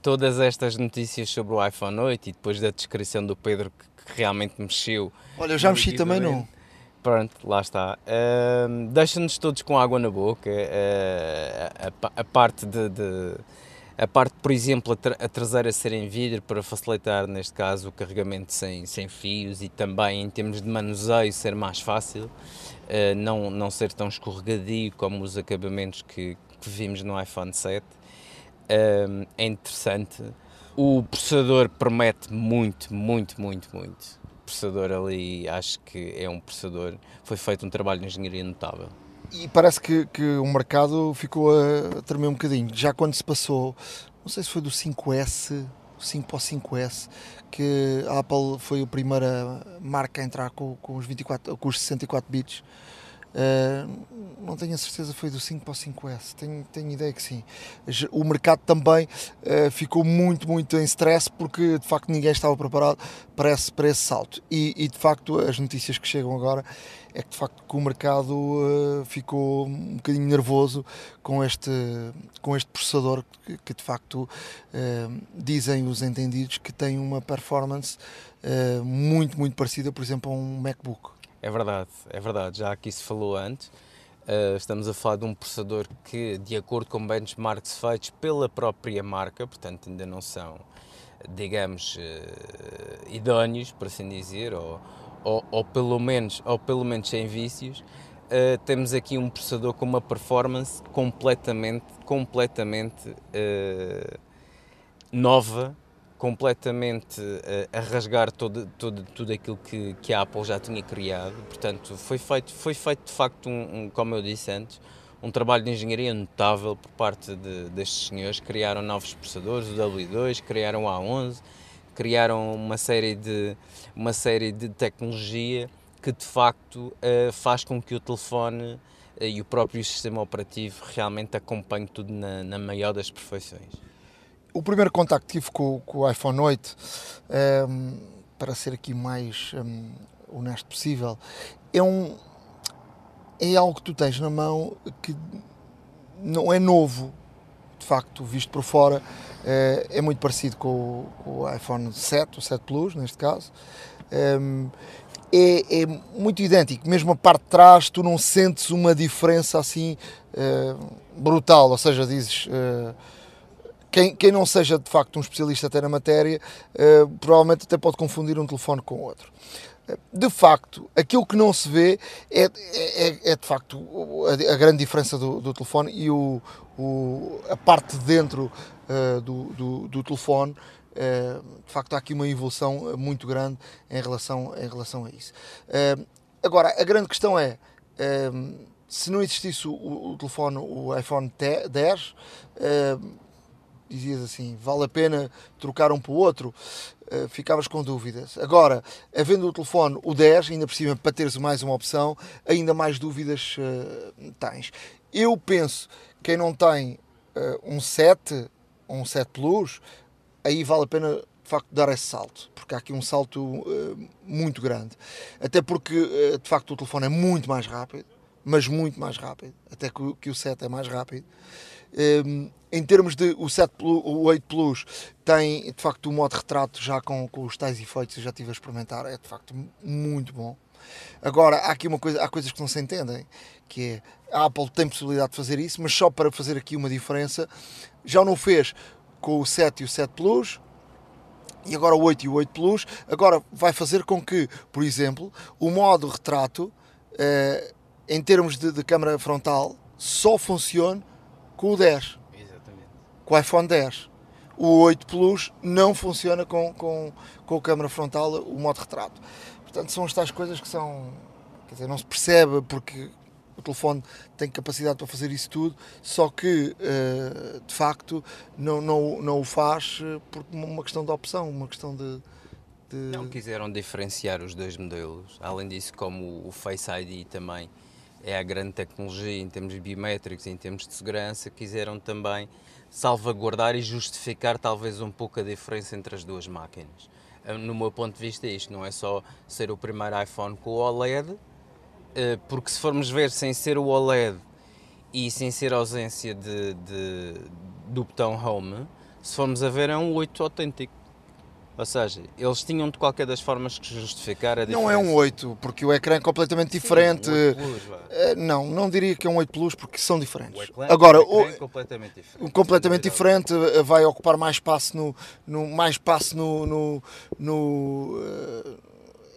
todas estas notícias sobre o iPhone 8 e depois da descrição do Pedro que, que realmente mexeu. Olha, eu já mexi também não. Pronto, lá está. Deixa-nos todos com água na boca. A, a, a, parte de, de a parte, por exemplo, a, tra a traseira ser em vidro para facilitar, neste caso, o carregamento sem, sem fios e também em termos de manuseio ser mais fácil, uh, não, não ser tão escorregadio como os acabamentos que, que vimos no iPhone 7. Uh, eh, é interessante. O processador promete muito, muito, muito, muito. O processador ali, acho que é um processador, foi feito um trabalho de engenharia notável e parece que, que o mercado ficou a tremer um bocadinho. Já quando se passou, não sei se foi do 5S, 5 para o 5S, que a Apple foi a primeira marca a entrar com, com os, 24, com os 64 bits Uh, não tenho a certeza foi do 5 para o 5S, tenho, tenho ideia que sim. O mercado também uh, ficou muito, muito em stress porque de facto ninguém estava preparado para esse, para esse salto. E, e de facto as notícias que chegam agora é que de facto que o mercado uh, ficou um bocadinho nervoso com este, com este processador que, que de facto dizem os entendidos que tem uma performance muito, muito parecida, por exemplo, a um MacBook. É verdade, é verdade. Já aqui se falou antes. Uh, estamos a falar de um processador que, de acordo com benchmarks feitos pela própria marca, portanto ainda não são, digamos, uh, idóneos, por assim dizer, ou, ou, ou, pelo menos, ou pelo menos sem vícios, uh, temos aqui um processador com uma performance completamente, completamente nova completamente a, a rasgar todo, todo, tudo aquilo que, que a Apple já tinha criado. Portanto, foi feito, foi feito de facto, um, um como eu disse antes, um trabalho de engenharia notável por parte de, destes senhores. Criaram novos processadores, o W2, criaram o A11, criaram uma série de, uma série de tecnologia que de facto uh, faz com que o telefone uh, e o próprio sistema operativo realmente acompanhe tudo na, na maior das perfeições o primeiro contacto que tive com, com o iPhone 8, um, ehm, para ser aqui mais um, ehm, honesto possível, é um é algo que tu tens na mão que não é novo, de facto, visto por fora, é, é muito parecido com com o, iPhone 7, o 7 Plus, neste caso. Um, ehm, é, é, muito idêntico, mesmo a parte de trás, tu não sentes uma diferença assim uh, brutal, ou seja, dizes. Uh, quem, quem não seja de facto um especialista até na matéria, uh, provavelmente até pode confundir um telefone com outro. Eh, de facto, aquilo que não se vê é, é, é de facto a, a grande diferença do, do telefone e o, o, a parte de dentro uh, do, do, do, telefone de facto, há aqui uma evolução muito grande em relação, em relação a isso. agora, a grande questão é se não existisse o, o, telefone, o iPhone 10, dizias assim, vale a pena trocar um para o outro, uh, ficavas com dúvidas. Agora, havendo o telefone o 10, ainda por cima para teres mais uma opção, ainda mais dúvidas uh, tens. Eu penso, quem não tem uh, um 7 ou um 7 Plus, aí vale a pena de facto dar esse salto, porque há aqui um salto muito grande. Até porque de facto o telefone é muito mais rápido, mas muito mais rápido, até que, o 7 é mais rápido. Um, em termos de o 7 Plus, o 8 Plus tem de facto o modo retrato já com, com os tais efeitos, eu já estive a experimentar, é de facto muito bom. Agora, há aqui uma coisa, há coisas que não se entendem, que é a Apple tem possibilidade de fazer isso, mas só para fazer aqui uma diferença, já não fez com o 7 e o 7 Plus, e agora o 8 e o 8 Plus, agora vai fazer com que, por exemplo, o modo retrato, eh, em termos de, de câmara frontal, só funcione com o 10 com o iPhone 10. O 8 Plus não funciona com, com, com a câmera frontal, o modo retrato. Portanto, são estas coisas que são. Quer dizer, não se percebe porque o telefone tem capacidade para fazer isso tudo, só que uh, de facto não, não, não o faz eh, por uma questão de opção, uma questão de, de. Não quiseram diferenciar os dois modelos. Além disso, como o Face ID também é a grande tecnologia em termos biométricos, em termos de segurança, quiseram também salvaguardar e justificar talvez um pouco a diferença entre as duas máquinas. Ah, no meu ponto de vista, isto não é só ser o primeiro iPhone com o OLED, ah, porque se formos ver sem ser o OLED e sem ser a ausência de, de do botão Home, se formos a ver, é um 8 autêntico. Ou seja, eles tinham de qualquer das formas que justificar a diferença. Não é um 8, porque o ecrã é completamente diferente. Sim, um Plus, uh, não, não diria que é um 8 Plus, porque são diferentes. O ecrã, Agora, o, é completamente diferente. Completamente diferente, eh, vai ocupar mais espaço no, no mais espaço no, no, no uh,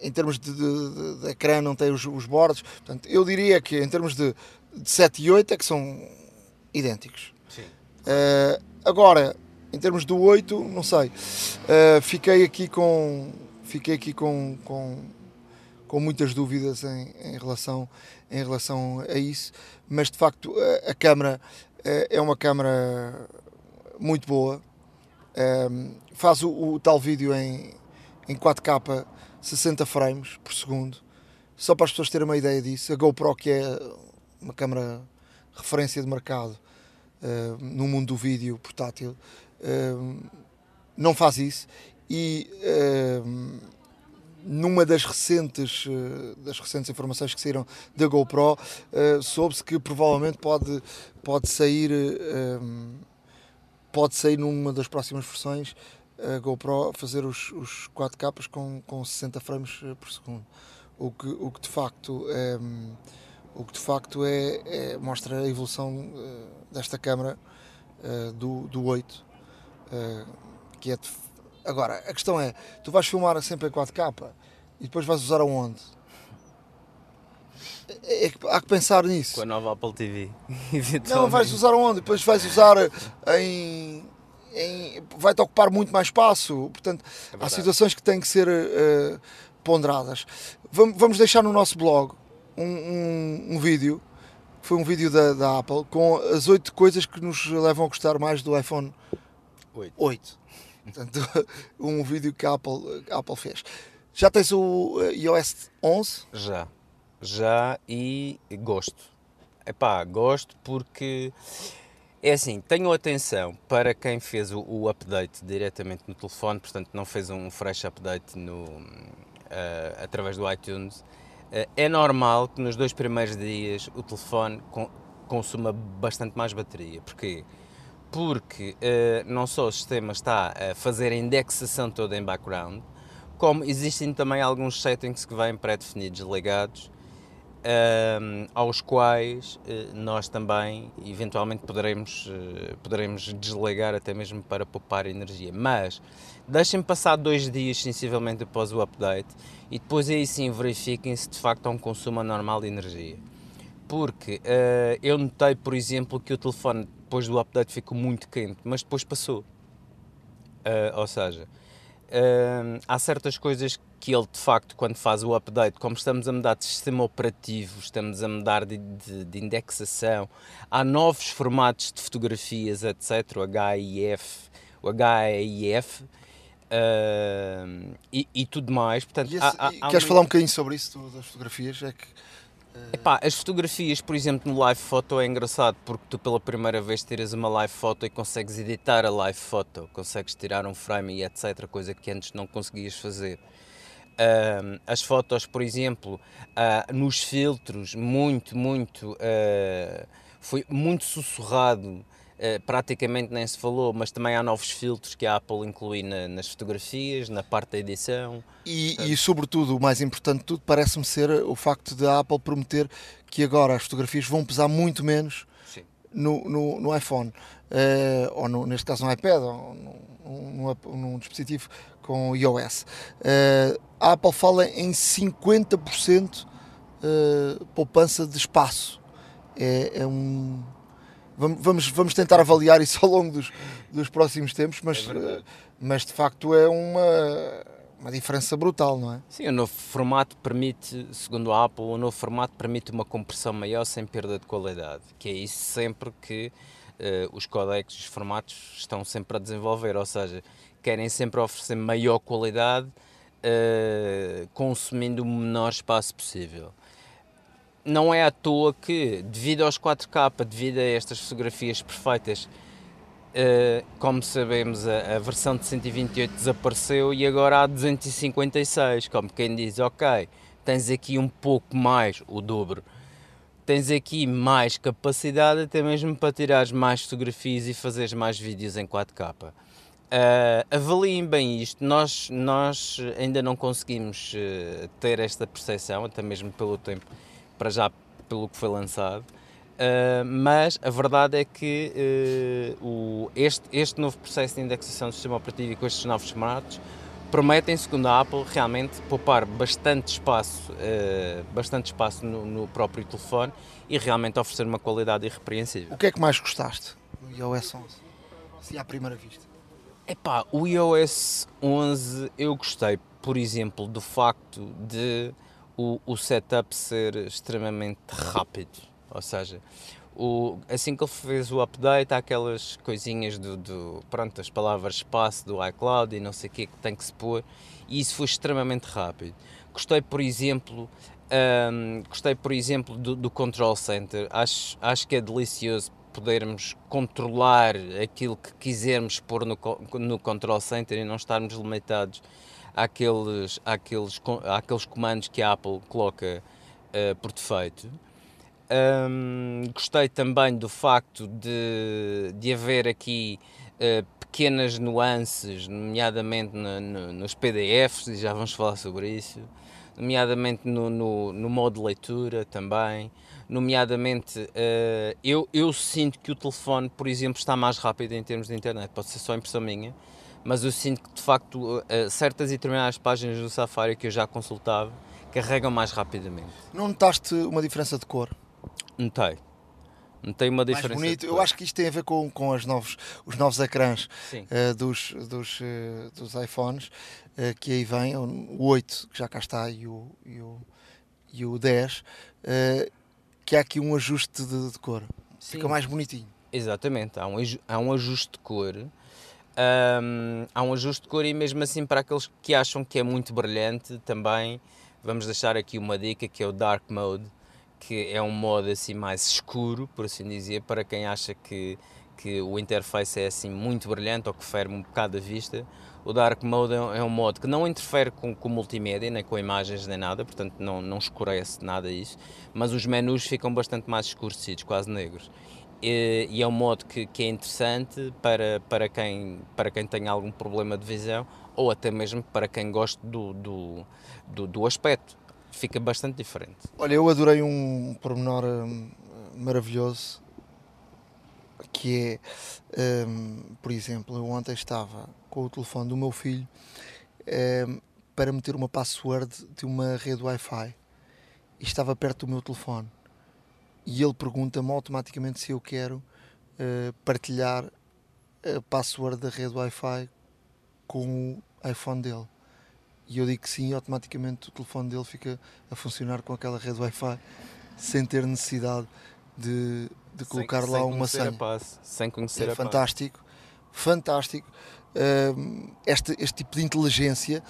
em termos de, de, de, ecrã não tem os, os bordes. Portanto, eu diria que em termos de, de 7 e 8 é que são idênticos. Sim. Uh, agora, em termos do 8, não sei. Uh, fiquei aqui com fiquei aqui com, com, com muitas dúvidas em, em, relação, em relação a isso, mas de facto a, a câmara uh, é uma câmara muito boa. Um, faz o, o, tal vídeo em, em 4K 60 frames por segundo. Só para as pessoas terem uma ideia disso, a GoPro que é uma câmara referência de mercado uh, no mundo do vídeo portátil não faz isso e numa das recentes, uh, das recentes informações que saíram da GoPro, uh, soube-se que provavelmente pode, pode sair pode sair numa das próximas versões a GoPro fazer os, os 4K com, com 60 frames eh, por segundo. O que, o que de facto um, o que de facto é, é mostra a evolução desta câmera do, do 8 Uh, que é de... Agora, a questão é, tu vais filmar sempre em 4K e depois vais usar aonde? É, é, há que pensar nisso. Com a nova Apple TV. Não, vais usar aonde? Depois vais usar em. em vai-te ocupar muito mais espaço. Portanto, é há situações que têm que ser uh, ponderadas. Vamos, vamos deixar no nosso blog um, um, um vídeo. Foi um vídeo da, da Apple com as oito coisas que nos levam a gostar mais do iPhone 8. 8. Portanto, um vídeo que a Apple, a Apple fez. Já tens o eh, iOS 11? Já. Já e gosto. Epá, gosto porque é assim, tenho atenção para quem fez o, o, update diretamente no telefone, portanto não fez um fresh update no, uh, através do iTunes. Uh, é normal que nos dois primeiros dias o telefone com, consuma bastante mais bateria. Porquê? porque uh, não só o sistema está a fazer a indexação toda em background, como existem também alguns settings que vêm pré-definidos ligados, uh, aos quais uh, nós também eventualmente poderemos, poderemos desligar até mesmo para poupar energia. Mas deixem passar dois dias sensivelmente após o update e depois aí sim verifiquem se de facto há um consumo anormal de energia. Porque eu notei, por exemplo, que o telefone depois do update ficou muito quente, mas depois passou. Uh, ou seja, uh, há certas coisas que ele de facto, quando faz o update, como estamos a mudar de sistema operativo, estamos a mudar de, de, de indexação, há novos formatos de fotografias, etc. O HIF, o HIF. Uh, e, e, tudo mais. Portanto, esse, há, há, há queres falar um bocadinho sobre isso, das fotografias? É que Epá, as fotografias, por exemplo, no live photo é engraçado porque tu pela primeira vez tiras uma live photo e consegues editar a live photo, consegues tirar um frame e etc, coisa que antes não conseguias fazer. As fotos, por exemplo, uh, nos filtros, muito, muito, uh, foi muito sussurrado praticamente nem se falou, mas também há novos filtros que a Apple inclui na, nas fotografias, na parte da edição. E, e sobretudo, o mais importante de tudo, parece-me ser o facto da Apple prometer que agora as fotografias vão pesar muito menos no, no, no, iPhone, uh, ou no, neste caso no iPad, ou num, num dispositivo com iOS. Uh, a Apple fala em 50% poupança de espaço. É, é um vamos, vamos tentar avaliar isso ao longo dos, dos próximos tempos, mas, é mas de facto é uma, uma diferença brutal, não é? Sim, o novo formato permite, segundo a Apple, o novo formato permite uma compressão maior sem perda de qualidade, que é isso sempre que uh, os codecs, os formatos estão sempre a desenvolver, ou seja, querem sempre oferecer maior qualidade uh, consumindo o menor espaço possível não é à toa que, devido aos 4K, devido a estas fotografias perfeitas, uh, como sabemos, a, a, versão de 128 desapareceu e agora há 256. Como quem diz, ok, tens aqui um pouco mais, o dobro, tens aqui mais capacidade, até mesmo para tirares mais fotografias e fazeres mais vídeos em 4K. Uh, eh, avaliem bem isto. Nós, nós ainda não conseguimos uh, ter esta percepção, até mesmo pelo tempo para já pelo que foi lançado. Uh, mas a verdade é que uh, o, este, este novo processo de indexação do sistema operativo e com estes novos formatos prometem, segundo a Apple, realmente poupar bastante espaço, uh, bastante espaço no, no, próprio telefone e realmente oferecer uma qualidade irrepreensível. O que é que mais gostaste do iOS 11? Se à primeira vista. Epá, o iOS 11 eu gostei, por exemplo, do facto de o, o setup ser extremamente rápido. Ou seja, o, assim que ele fez o update, há aquelas coisinhas do, do, pronto, as palavras espaço do iCloud e não sei o que que tem que se pôr, e isso foi extremamente rápido. Gostei, por exemplo, um, gostei, por exemplo, do, do, Control Center. Acho, acho que é delicioso podermos controlar aquilo que quisermos pôr no, no Control Center e não estarmos limitados àqueles, àqueles, àqueles comandos que a Apple coloca uh, por defeito. Um, gostei também do facto de, de haver aqui uh, pequenas nuances, nomeadamente no, no, nos PDFs, e já vamos falar sobre isso, nomeadamente no, no, no modo de leitura também, nomeadamente uh, eu, eu sinto que o telefone, por exemplo, está mais rápido em termos de internet, pode ser só impressão minha, mas eu sinto que de facto eh, certas e determinadas páginas do Safari que eu já consultava carregam mais rapidamente. Não notaste uma diferença de cor? Notei. Notei uma diferença. Mais bonito. Eu acho que isto tem a ver com, com as novos, os novos ecrãs uh, dos, dos, uh, dos iPhones uh, que aí vem, o 8 que já cá está e o, e o, e o 10, que há aqui um ajuste de, de cor. Sim. Fica mais bonitinho. Exatamente, há um, há um ajuste de cor um, há um ajuste de cor e mesmo assim para aqueles que acham que é muito brilhante também vamos deixar aqui uma dica que é o Dark Mode, que é um modo assim mais escuro, por assim dizer, para quem acha que, que o interface é assim muito brilhante ou que ferme um bocado a vista. O Dark Mode é um modo que não interfere com, com multimédia, nem com imagens, nem nada, portanto não, não escurece nada isso, mas os menus ficam bastante mais escurecidos, quase negros e, é um modo que, que, é interessante para, para, quem, para quem tem algum problema de visão ou até mesmo para quem gosta do, do, do, do aspecto. Fica bastante diferente. Olha, eu adorei um pormenor um, maravilhoso que é, um, por exemplo, eu ontem estava com o telefone do meu filho um, para meter uma password de uma rede Wi-Fi e estava perto do meu telefone e ele pergunta-me automaticamente se eu quero uh, partilhar a password da rede Wi-Fi com o iPhone dele. E eu digo que sim, automaticamente o telefone dele fica a funcionar com aquela rede Wi-Fi sem ter necessidade de, de colocar sem, lá sem uma senha. Passe, sem conhecer é a fantástico, fantástico. Uh, este, este tipo de inteligência,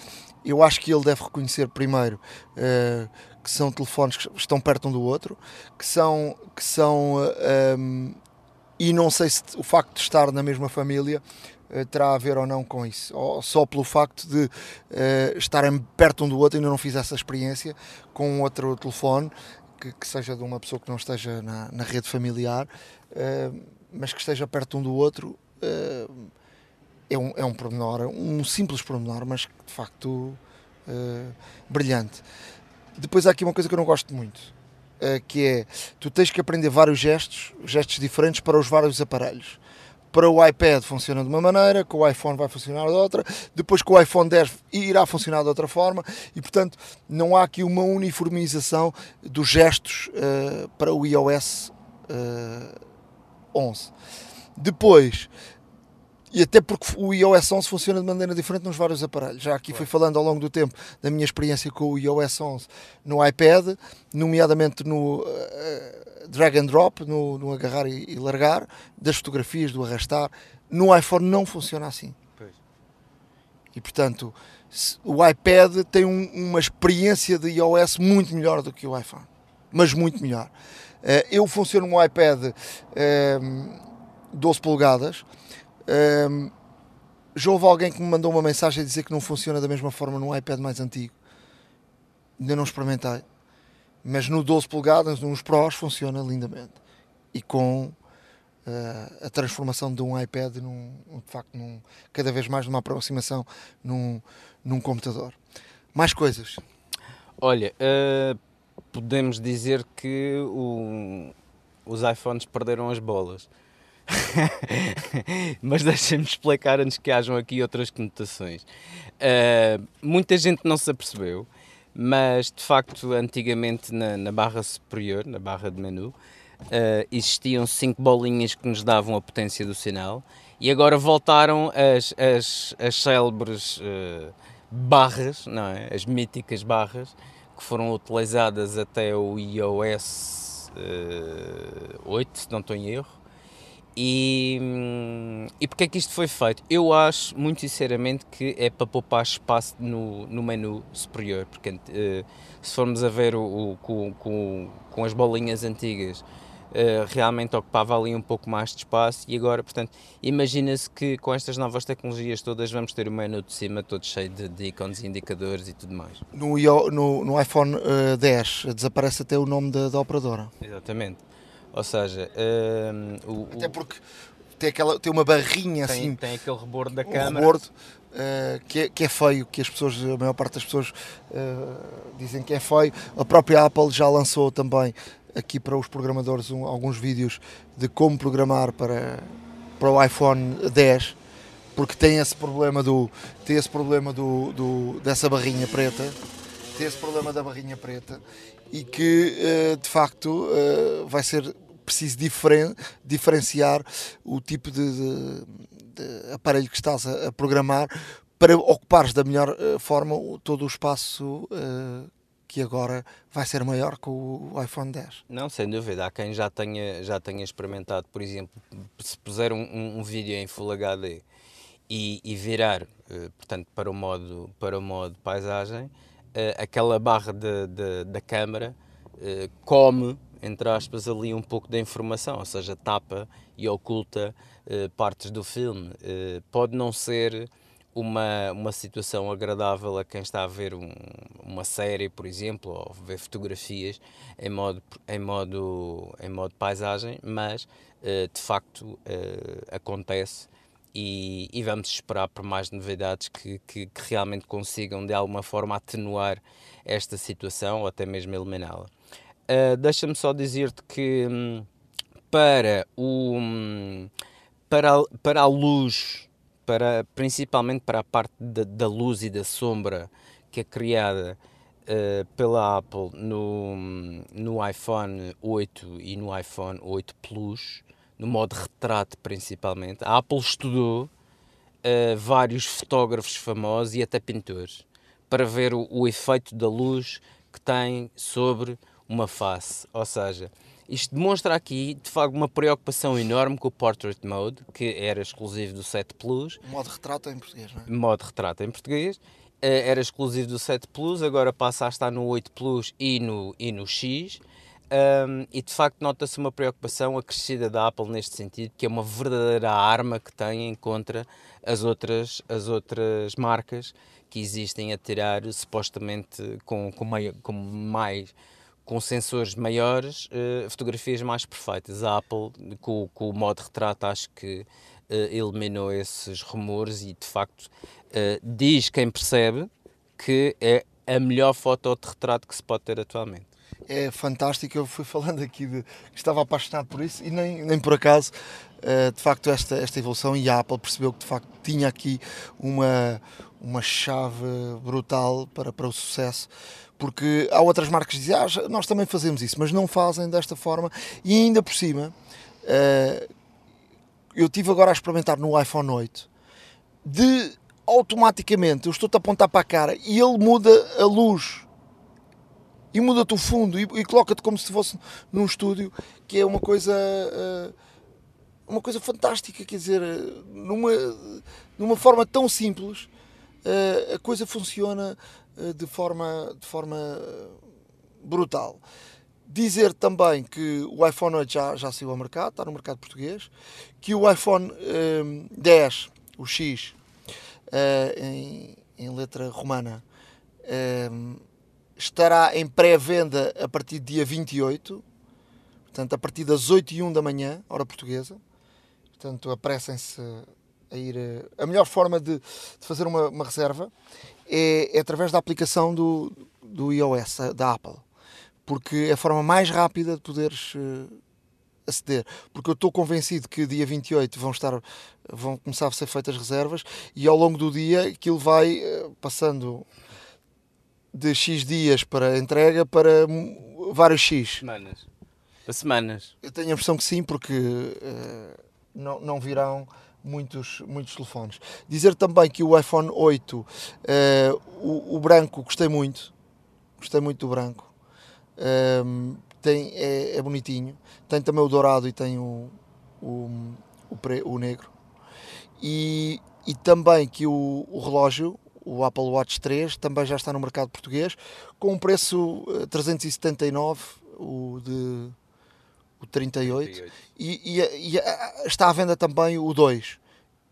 eu acho que ele deve reconhecer primeiro uh, que são telefones que estão perto um do outro, que são, que são uh, um, e não sei se o facto de estar na mesma família uh, terá a ver ou não com isso, ou só pelo facto de uh, estarem perto um do outro, ainda não fiz essa experiência com outro telefone que, que seja de uma pessoa que não esteja na, na rede familiar, uh, mas que esteja perto um do outro. É um, é um pormenor, um simples pormenor, mas de facto brilhante. Depois há aqui uma coisa que eu não gosto muito, uh, que é tu tens que aprender vários gestos, gestos diferentes para os vários aparelhos. Para o iPad funciona de uma maneira, com o iPhone vai funcionar de outra, depois com o iPhone 10 irá funcionar de outra forma e, portanto, não há aqui uma uniformização dos gestos uh, para o iOS uh, 11. Depois, e até porque o iOS 11 funciona de maneira diferente nos vários aparelhos. Já aqui fui falando ao longo do tempo da minha experiência com o iOS 11 no iPad, nomeadamente no uh, drag and drop, no, no agarrar e, e, largar, das fotografias, do arrastar. No iPhone não funciona assim. Pois. E portanto, o iPad tem um, uma experiência de iOS muito melhor do que o iPhone, mas muito melhor. Uh, eu funciono no iPad uh, eh, 12 polegadas um, já houve alguém que me mandou uma mensagem a dizer que não funciona da mesma forma no iPad mais antigo. Ainda não experimentei. Mas no 12 polegadas, nos Pros, funciona lindamente. E com uh, a transformação de um iPad, num, de facto, num, cada vez mais numa aproximação num, num computador. Mais coisas. Olha, uh, podemos dizer que o, os iPhones perderam as bolas. Mas deixem-me explicar antes que hajam aqui outras conotações. Uh, muita gente não se apercebeu, mas de facto, antigamente na, na barra superior, na barra de menu, uh, existiam cinco bolinhas que nos davam a potência do sinal e agora voltaram as, as, as célebres uh, barras, não é? as míticas barras que foram utilizadas até o iOS 8, se não estou em erro e, e porque é que isto foi feito? Eu acho, muito sinceramente, que é para poupar espaço no, no menu superior, porque uh, se formos a ver o, o com, com, com, as bolinhas antigas, uh, realmente ocupava ali um pouco mais de espaço e agora, portanto, imagina-se que com estas novas tecnologias todas vamos ter o menu de cima todo cheio de, de ícones e indicadores e tudo mais. No, no, no iPhone uh, eh, 10 desaparece até o nome da, da operadora. Exatamente. Ou seja, um, o, até porque tem, aquela, tem uma barrinha tem, assim. Tem aquele rebordo da um câmera. Rebordo, uh, que, é, que é feio, que as pessoas, a maior parte das pessoas uh, dizem que é feio. A própria Apple já lançou também aqui para os programadores um, alguns vídeos de como programar para, para o iPhone 10 porque tem esse problema do tem esse problema do, do dessa barrinha preta tem esse problema da barrinha preta e que uh, de facto uh, vai ser preciso diferen, diferenciar o tipo de, de, de, aparelho que estás a, a, programar para ocupares da melhor uh, forma todo o espaço que agora vai ser maior com o iPhone 10. Não, sem dúvida. Há quem já tenha, já tenha experimentado, por exemplo, se puser um, um vídeo em Full HD e, e virar, portanto, para o modo, para o modo paisagem, uh, aquela barra de, de, da câmara uh, come, entre aspas, ali um pouco da informação, ou seja, tapa e oculta uh, partes do filme. pode não ser uma, uma situação agradável a quem está a ver um, uma série, por exemplo, ou ver fotografias em modo, em modo, em modo paisagem, mas de facto acontece e, e, vamos esperar por mais novidades que, que, que, realmente consigam de alguma forma atenuar esta situação ou até mesmo eliminá-la. Uh, Deixa-me só dizer-te que um, para, o, um, para, para a luz, para, principalmente para a parte da, da luz e da sombra que é criada uh, pela Apple no, no iPhone 8 e no iPhone 8 Plus, no modo retrato principalmente. A Apple estudou uh, vários fotógrafos famosos e até pintores para ver o, o efeito da luz que tem sobre uma face. Ou seja, isto demonstra aqui, de facto, uma preocupação enorme com o Portrait Mode, que era exclusivo do 7 Plus. Modo retrato em português, não é? Modo retrato em português. Eh, era exclusivo do 7 Plus, agora passa a estar no 8 Plus e no, e no X. Um, e de facto nota-se uma preocupação acrescida da Apple neste sentido, que é uma verdadeira arma que tem contra as outras, as outras marcas que existem a tirar supostamente com, com, meio, com mais com sensores maiores, uh, fotografias mais perfeitas. A Apple, com, com o modo retrato, acho que uh, eliminou esses rumores e, de facto, uh, diz quem percebe que é a melhor foto de retrato que se pode ter atualmente. É fantástico, eu fui falando aqui de estava apaixonado por isso e nem, nem por acaso, de facto, esta, esta evolução e a Apple percebeu que de facto tinha aqui uma, uma chave brutal para, para o sucesso porque há outras marcas que dizem, ah, nós também fazemos isso, mas não fazem desta forma e ainda por cima uh, eu tive agora a experimentar no iPhone 8 de automaticamente eu estou-te a apontar para a cara e ele muda a luz e muda-te o fundo e, e coloca-te como se fosse num estúdio que é uma coisa uh, uma coisa fantástica quer dizer numa, numa forma tão simples a coisa funciona eh, de forma, de forma eh, brutal. Dizer também que o iPhone 8 já, já saiu ao mercado, está no mercado português, que o iPhone um, eh, 10, o X, uh, em, em, letra romana, um, estará em pré-venda a partir do dia 28, portanto, a partir das 8 e 1 da manhã, hora portuguesa. Portanto, apressem-se a ir. A melhor forma de, de fazer uma, uma reserva é, é através da aplicação do, do iOS, da Apple. Porque é a forma mais rápida de poderes uh, aceder. Porque eu estou convencido que dia 28 vão, estar, vão começar a ser feitas reservas e ao longo do dia aquilo vai uh, passando de X dias para entrega para vários X. Semanas. semanas. Eu tenho a impressão que sim, porque uh, não, não virão muitos, muitos telefones. Dizer também que o iPhone 8, uh, eh, o, o, branco, gostei muito. Gostei muito do branco. Um, ehm, tem, é, é, bonitinho. Tem também o dourado e tem o, o, o, pre, o negro. E, e também que o, o relógio, o Apple Watch 3, também já está no mercado português, com um preço 379, eh, o de o 38, 38. E, e, e, está à venda também o 2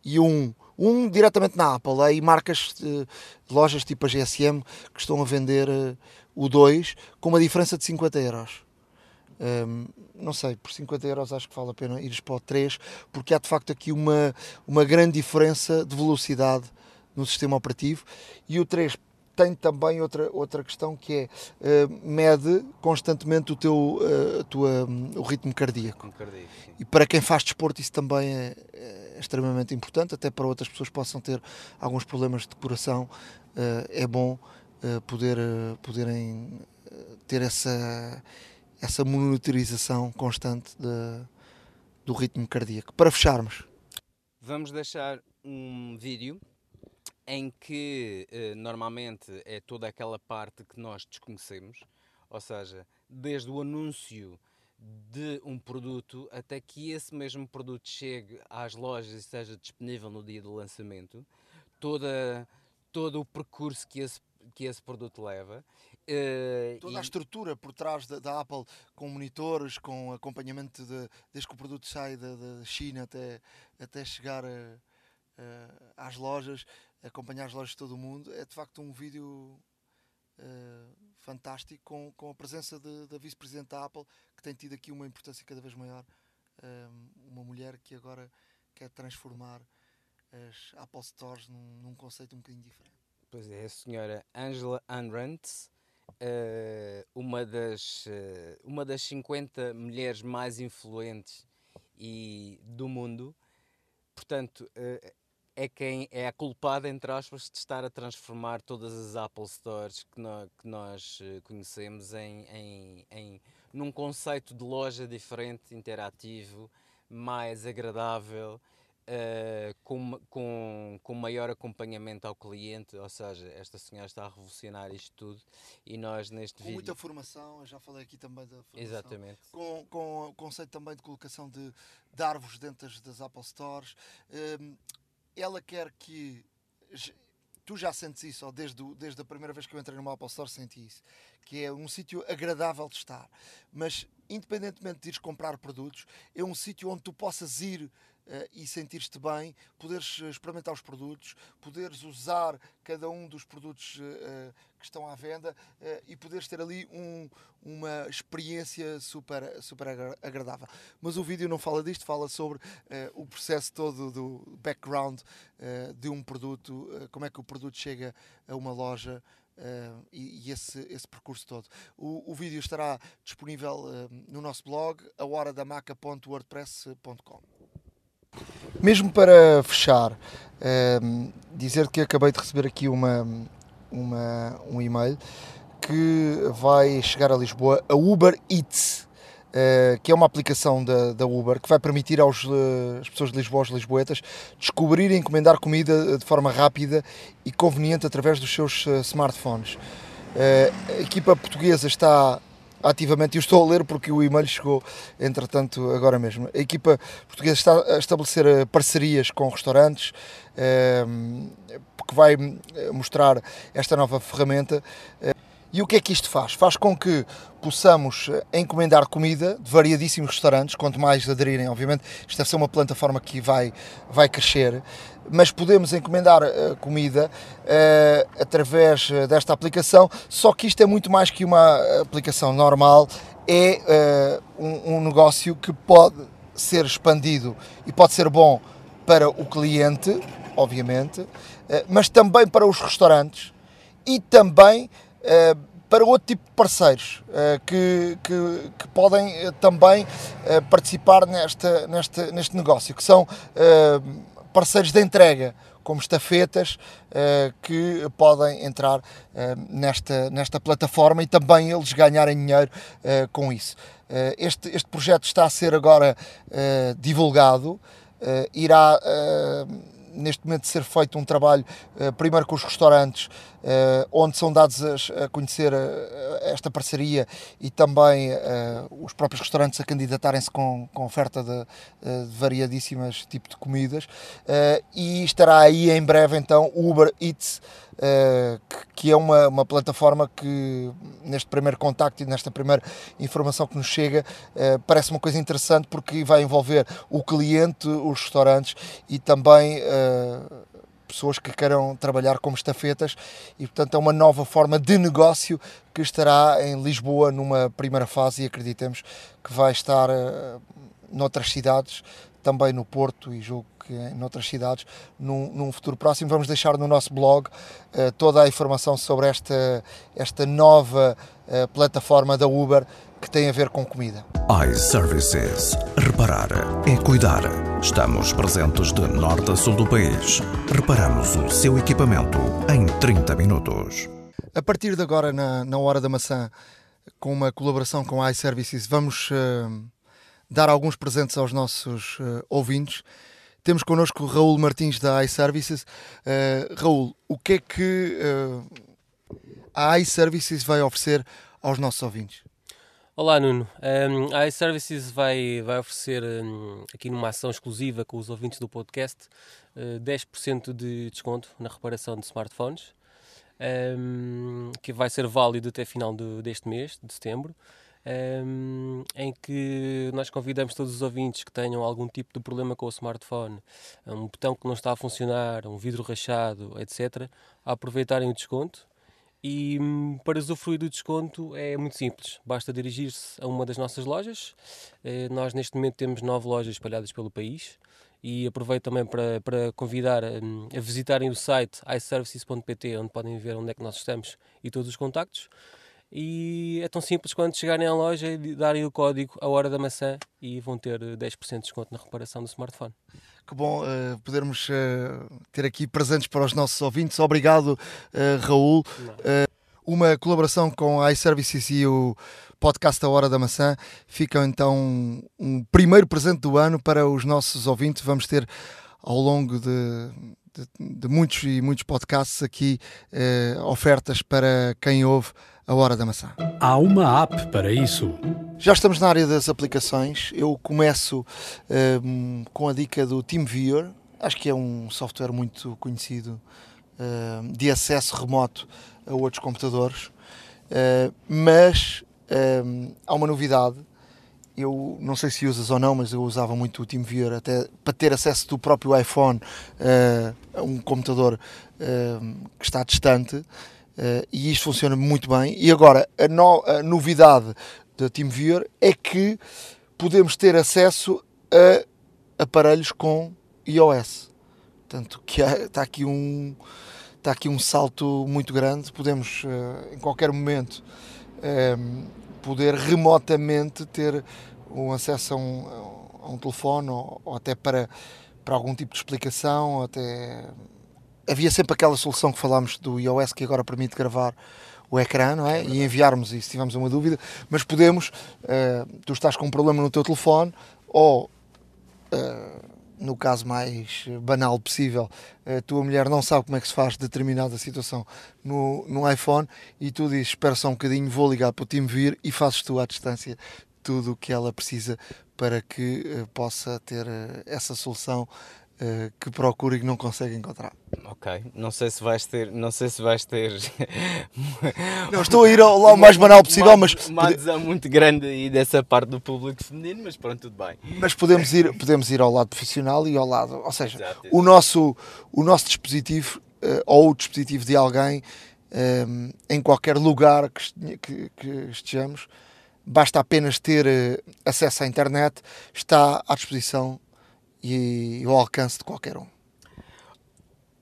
e o 1. Um diretamente na Apple, aí marcas de lojas tipo a GSM que estão a vender o 2 com uma diferença de 50 euros. Um, não sei, por 50 euros acho que vale a pena ires para o 3 porque há de facto aqui uma, uma grande diferença de velocidade no sistema operativo e o 3 tem também outra, outra questão que é uh, mede constantemente o teu uh, tua, um, o ritmo cardíaco. cardíaco e para quem faz desporto isso também é, é, extremamente importante, até para outras pessoas que possam ter alguns problemas de coração, uh, é bom poder, poderem ter essa, essa monitorização constante de, do ritmo cardíaco. Para fecharmos. Vamos deixar um vídeo em que eh, normalmente é toda aquela parte que nós desconhecemos, ou seja, desde o anúncio de um produto até que esse mesmo produto chegue às lojas e esteja disponível no dia do lançamento, toda, todo o percurso que esse, que esse produto leva. Uh, Toda e... a estrutura por trás da, da, Apple, com monitores, com acompanhamento de, desde que o produto sai da, da China até, até chegar a, a, às lojas, acompanhar as lojas de todo o mundo. É de facto um vídeo uh, fantástico com, com a presença de, da vice-presidente da Apple, que tem tido aqui uma importância cada vez maior. Uh, uma mulher que agora quer transformar as Apple Stores num, num conceito um bocadinho diferente. Pois é, a senhora Angela Unrant, uh, uma, das, uma das 50 mulheres mais influentes e, do mundo. Portanto, é quem é a culpada, entre aspas, de estar a transformar todas as Apple Stores que, no, que nós eh, conhecemos em, em, em, num conceito de loja diferente, interativo, mais agradável uh, com, com, com maior acompanhamento ao cliente, ou seja, esta senhora está a revolucionar isto tudo e nós neste com vídeo... muita formação, eu já falei aqui também da formação. Exatamente. Com, com o conceito também de colocação de, de árvores dentro das, das Apple Stores. Um, ela quer que tu já sentes isso, ou desde, desde a primeira vez que eu entrei numa Apple Store senti isso, que é um sítio agradável de estar, mas independentemente de ires comprar produtos, é um sítio onde tu possas ir e sentir-te bem, poderes experimentar os produtos, poderes usar cada um dos produtos uh, que estão à venda e poderes ter ali um, uma experiência super, super agradável. Mas o vídeo não fala disto, fala sobre o processo todo do background de um produto, como é que o produto chega a uma loja. Uh, e, e esse, esse, percurso todo. O, o vídeo estará disponível uh, no nosso blog, ahoradamaca.wordpress.com. Mesmo para fechar, uh, dizer que acabei de receber aqui uma, uma, um e-mail que vai chegar a Lisboa, a Uber Eats, uh, que é uma aplicação da, da Uber que vai permitir aos, uh, às pessoas de Lisboa, aos lisboetas, descobrir e encomendar comida de forma rápida e conveniente através dos seus uh, smartphones. a equipa portuguesa está ativamente, eu estou a ler porque o e-mail chegou, entretanto, agora mesmo. A equipa portuguesa está a estabelecer eh, parcerias com restaurantes, ehm, porque vai eh, mostrar esta nova ferramenta. Eh, e o que é que isto faz? Faz com que possamos encomendar comida de variadíssimos restaurantes, quanto mais aderirem, obviamente, isto deve ser uma plataforma que vai, vai crescer, mas podemos encomendar uh, comida uh, através desta aplicação, só que isto é muito mais que uma aplicação normal, é uh, um, um negócio que pode ser expandido e pode ser bom para o cliente, obviamente, mas também para os restaurantes e também uh, para outro tipo de parceiros uh, que, que, que, podem uh, também participar nesta, nesta, neste negócio, que são parceiros de entrega, como estafetas, que podem entrar nesta, nesta plataforma e também eles ganharem dinheiro com isso. este, este projeto está a ser agora divulgado, irá neste momento ser feito um trabalho uh, primeiro com os restaurantes, uh, onde são dados a, conhecer uh, esta parceria e também os próprios restaurantes a candidatarem-se com, com oferta de, de variadíssimas tipos de comidas. e estará aí em breve então o Uber Eats. Uh, que, é uma, uma plataforma que neste primeiro contacto e nesta primeira informação que nos chega uh, parece uma coisa interessante porque vai envolver o cliente, os restaurantes e também uh, pessoas que queiram trabalhar como estafetas e portanto é uma nova forma de negócio que estará em Lisboa numa primeira fase e acreditemos que vai estar noutras cidades, também no Porto e julgo que em outras cidades, num, num, futuro próximo. Vamos deixar no nosso blog uh, toda a informação sobre esta, esta nova uh, plataforma da Uber que tem a ver com comida. iServices. Reparar é cuidar. Estamos presentes de norte a sul do país. Reparamos o seu equipamento em 30 minutos. A partir de agora, na, na Hora da Maçã, com uma colaboração com a iServices, vamos uh, dar alguns presentes aos nossos ouvintes. Temos connosco Raul Martins da iServices. Uh, Raul, o que é que uh, a iServices vai oferecer aos nossos ouvintes? Olá Nuno, um, a iServices vai, vai oferecer um, aqui numa ação exclusiva com os ouvintes do podcast uh, 10% de desconto na reparação de smartphones, um, que vai ser válido até final de, deste mês, de setembro um, em que nós convidamos todos os ouvintes que tenham algum tipo de problema com o smartphone, um botão que não está a funcionar, um vidro rachado, etc., a aproveitarem o desconto. E hum, para usufruir do desconto é muito simples, basta dirigir-se a uma das nossas lojas. Eh, nós, neste momento, temos nove lojas espalhadas pelo país e aproveito também para, para convidar hum, a visitarem o site iservices.pt, onde podem ver onde é que nós estamos e todos os contactos e é tão simples quanto chegarem à loja e darem o código a hora da maçã e vão ter 10% de desconto na reparação do smartphone. Que bom uh, podermos uh, ter aqui presentes para os nossos ouvintes. Obrigado, uh, Raul. uma colaboração com a iServices e o podcast A Hora da Maçã fica então um primeiro presente do ano para os nossos ouvintes. Vamos ter ao longo de, de, de muitos e muitos podcasts aqui uh, ofertas para quem ouve a Hora da Maçã. Há uma app para isso. Já estamos na área das aplicações. Eu começo uh, com a dica do TeamViewer. Acho que é um software muito conhecido uh, de acesso remoto a outros computadores. Uh, mas há uma novidade. Eu não sei se usas ou não, mas eu usava muito o TeamViewer até para ter acesso do próprio iPhone a um computador que está distante. Uh, e isto funciona muito bem. E agora, a, no, a novidade da TeamViewer é que podemos ter acesso a aparelhos com iOS. Portanto, que há, está aqui um está aqui um salto muito grande. Podemos uh, em qualquer momento poder remotamente ter um acesso a um, a um telefone ou, ou, até para, para algum tipo de explicação. Até havia sempre aquela solução que falámos do iOS que agora permite gravar o ecrã, não é? E enviarmos isso se tivermos uma dúvida, mas podemos, uh, tu estás com um problema no teu telefone ou, uh, no caso mais banal possível, a tua mulher não sabe como é que se faz determinada situação no, no iPhone e tu dizes, espera só um bocadinho, vou ligar para o time vir e fazes tu à distância tudo o que ela precisa para que uh, possa ter essa solução uh, que procura e que não consegue encontrar. Ok, não sei se vais ter, não sei se vais ter. não, estou a ir ao lado mais banal possível, uma, mas uma adesão muito grande aí dessa parte do público feminino, mas pronto, tudo bem. Mas podemos ir, podemos ir ao lado profissional e ao lado, ou seja, exato, exato. o nosso, o nosso dispositivo uh, ou o dispositivo de alguém um, eh, em qualquer lugar que, que, que estejamos, basta apenas ter acesso à internet, está à disposição e ao alcance de qualquer um.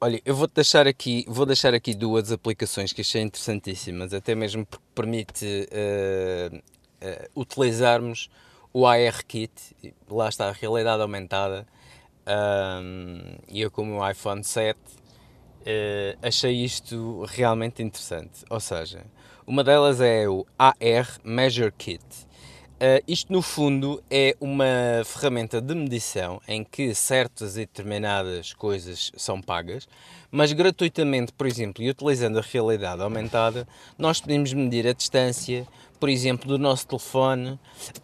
Olha, eu vou deixar aqui, vou deixar aqui duas aplicações que achei interessantíssimas, até mesmo porque permite uh, uh, utilizarmos o ARKit, lá está a realidade aumentada, um, e eu com o iPhone 7 uh, eh, achei isto realmente interessante. Ou seja, uma delas é o AR Measure Kit. Uh, isto, no fundo, é uma ferramenta de medição em que certas e determinadas coisas são pagas, mas gratuitamente, por exemplo, e utilizando a realidade aumentada, nós podemos medir a distância, por exemplo, do nosso telefone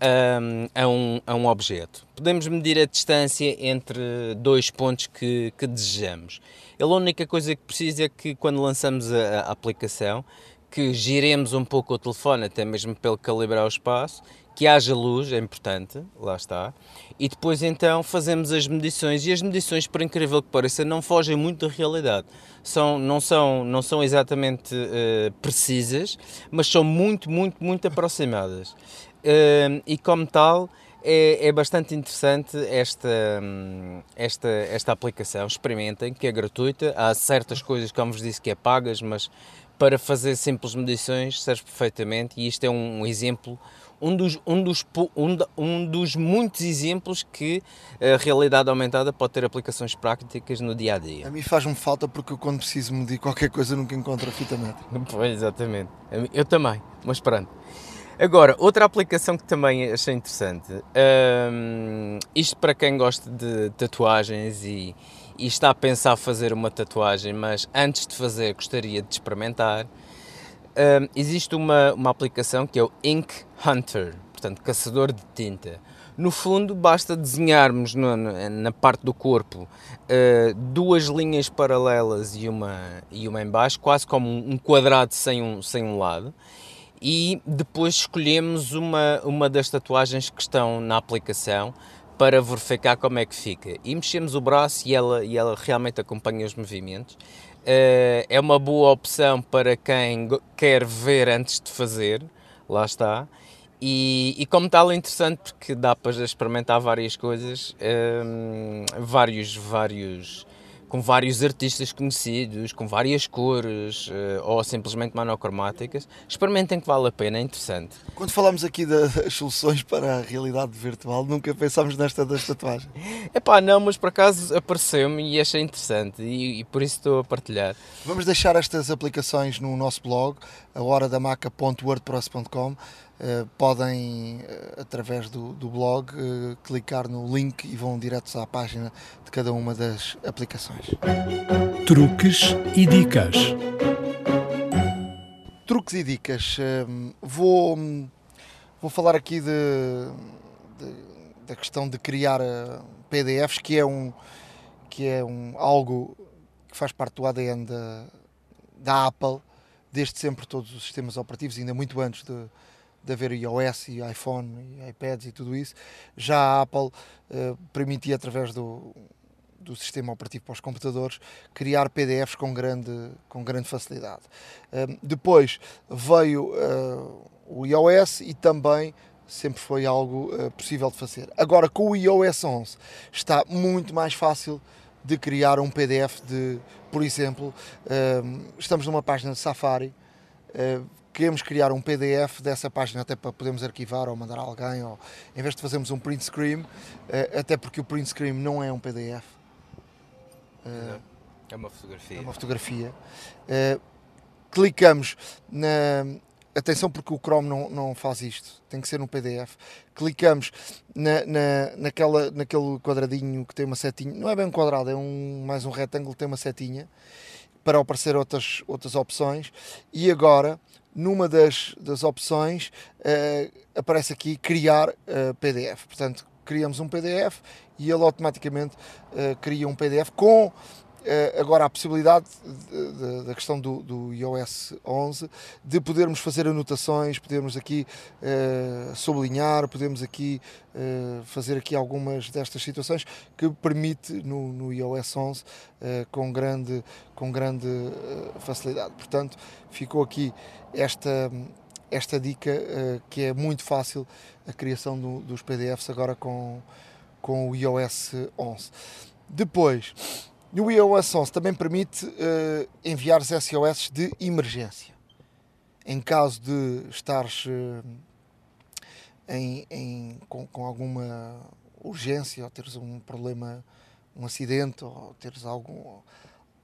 um, a, um, a um objeto. Podemos medir a distância entre dois pontos que, que desejamos. A única coisa que precisa é que, quando lançamos a, a aplicação, que giremos um pouco o telefone, até mesmo pelo calibrar o espaço, que haja luz, é importante, lá está, e depois então fazemos as medições, e as medições, por incrível que pareça, não fogem muito da realidade. São, não, são, não são exatamente uh, precisas, mas são muito, muito, muito aproximadas. Uh, e como tal, é, é, bastante interessante esta, esta, esta aplicação. Experimentem, que é gratuita. Há certas coisas, como vos disse, que é pagas, mas para fazer simples medições serve perfeitamente. E isto é um exemplo um dos, um, dos, um, um dos muitos exemplos que a realidade aumentada pode ter aplicações práticas no dia a dia. A mim faz-me falta porque eu, quando preciso medir qualquer coisa, nunca encontro a fita métrica. Pois, exatamente. Eu também, mas pronto. Agora, outra aplicação que também achei interessante, um, isto para quem gosta de tatuagens e, e está a pensar fazer uma tatuagem, mas antes de fazer gostaria de experimentar, um, existe uma, uma aplicação que é o Ink Hunter, portanto, caçador de tinta. No fundo, basta desenharmos no, na parte do corpo uh, duas linhas paralelas e uma, e uma em baixo, quase como um quadrado sem um, sem um lado, e depois escolhemos uma, uma das tatuagens que estão na aplicação para verificar como é que fica. E mexemos o braço e ela, e ela realmente acompanha os movimentos. Uh, é uma boa opção para quem quer ver antes de fazer, lá está. E, e como tal é interessante porque dá para experimentar várias coisas, um, ehm, vários, vários com vários artistas conhecidos, com várias cores uh, ou simplesmente monocromáticas. Experimentem que vale a pena, é interessante. Quando falamos aqui das soluções para a realidade virtual, nunca pensámos nesta das tatuagens. É pá, não, mas por acaso apareceu-me e achei interessante e, e, por isso estou a partilhar. Vamos deixar estas aplicações no nosso blog, ahoradamaca.wordpress.com. uh, podem, uh, através do, do blog, uh, clicar no link e vão diretos à página de cada uma das aplicações. Truques e dicas. Truques e dicas. vou, vou falar aqui de, de, da questão de criar PDFs, que é um que é um, algo que faz parte do ADN da, da Apple, desde sempre todos os sistemas operativos, ainda muito antes de, de haver iOS e iPhone e iPads e tudo isso, já a Apple uh, permitia através do, do sistema operativo para os computadores criar PDFs com grande, com grande facilidade. Uh, depois veio uh, o iOS e também sempre foi algo possível de fazer. Agora com o iOS 11 está muito mais fácil de criar um PDF de, por exemplo, ehm, estamos numa página de Safari, eh, queremos criar um PDF dessa página até para podermos arquivar ou mandar a alguém, ou em vez de fazermos um print screen, eh, até porque o print screen não é um PDF. Eh, é uma fotografia. É uma fotografia. Clicamos na, atenção porque o Chrome não, não faz isto, tem que ser no PDF. Clicamos na, na, naquela, naquele quadradinho que tem uma setinha, não é bem um quadrado, é um, mais um retângulo que tem uma setinha para aparecer outras, outras opções. E agora, numa das, das opções, uh, aparece aqui criar uh, eh, PDF. Portanto, criamos um PDF e ele automaticamente uh, cria um PDF com eh, agora a possibilidade da questão do, do, iOS 11 de podermos fazer anotações, podermos aqui uh, sublinhar, podemos aqui uh, fazer aqui algumas destas situações que permite no, no iOS 11 uh, com grande, com grande facilidade. Portanto, ficou aqui esta, esta dica que é muito fácil a criação do, dos PDFs agora com, com o iOS 11. Depois, e o iOS 11 também permite uh, enviar SOS de emergência. Em caso de estares uh, em, em, com, com, alguma urgência, ou teres um problema, um acidente, ou teres algum,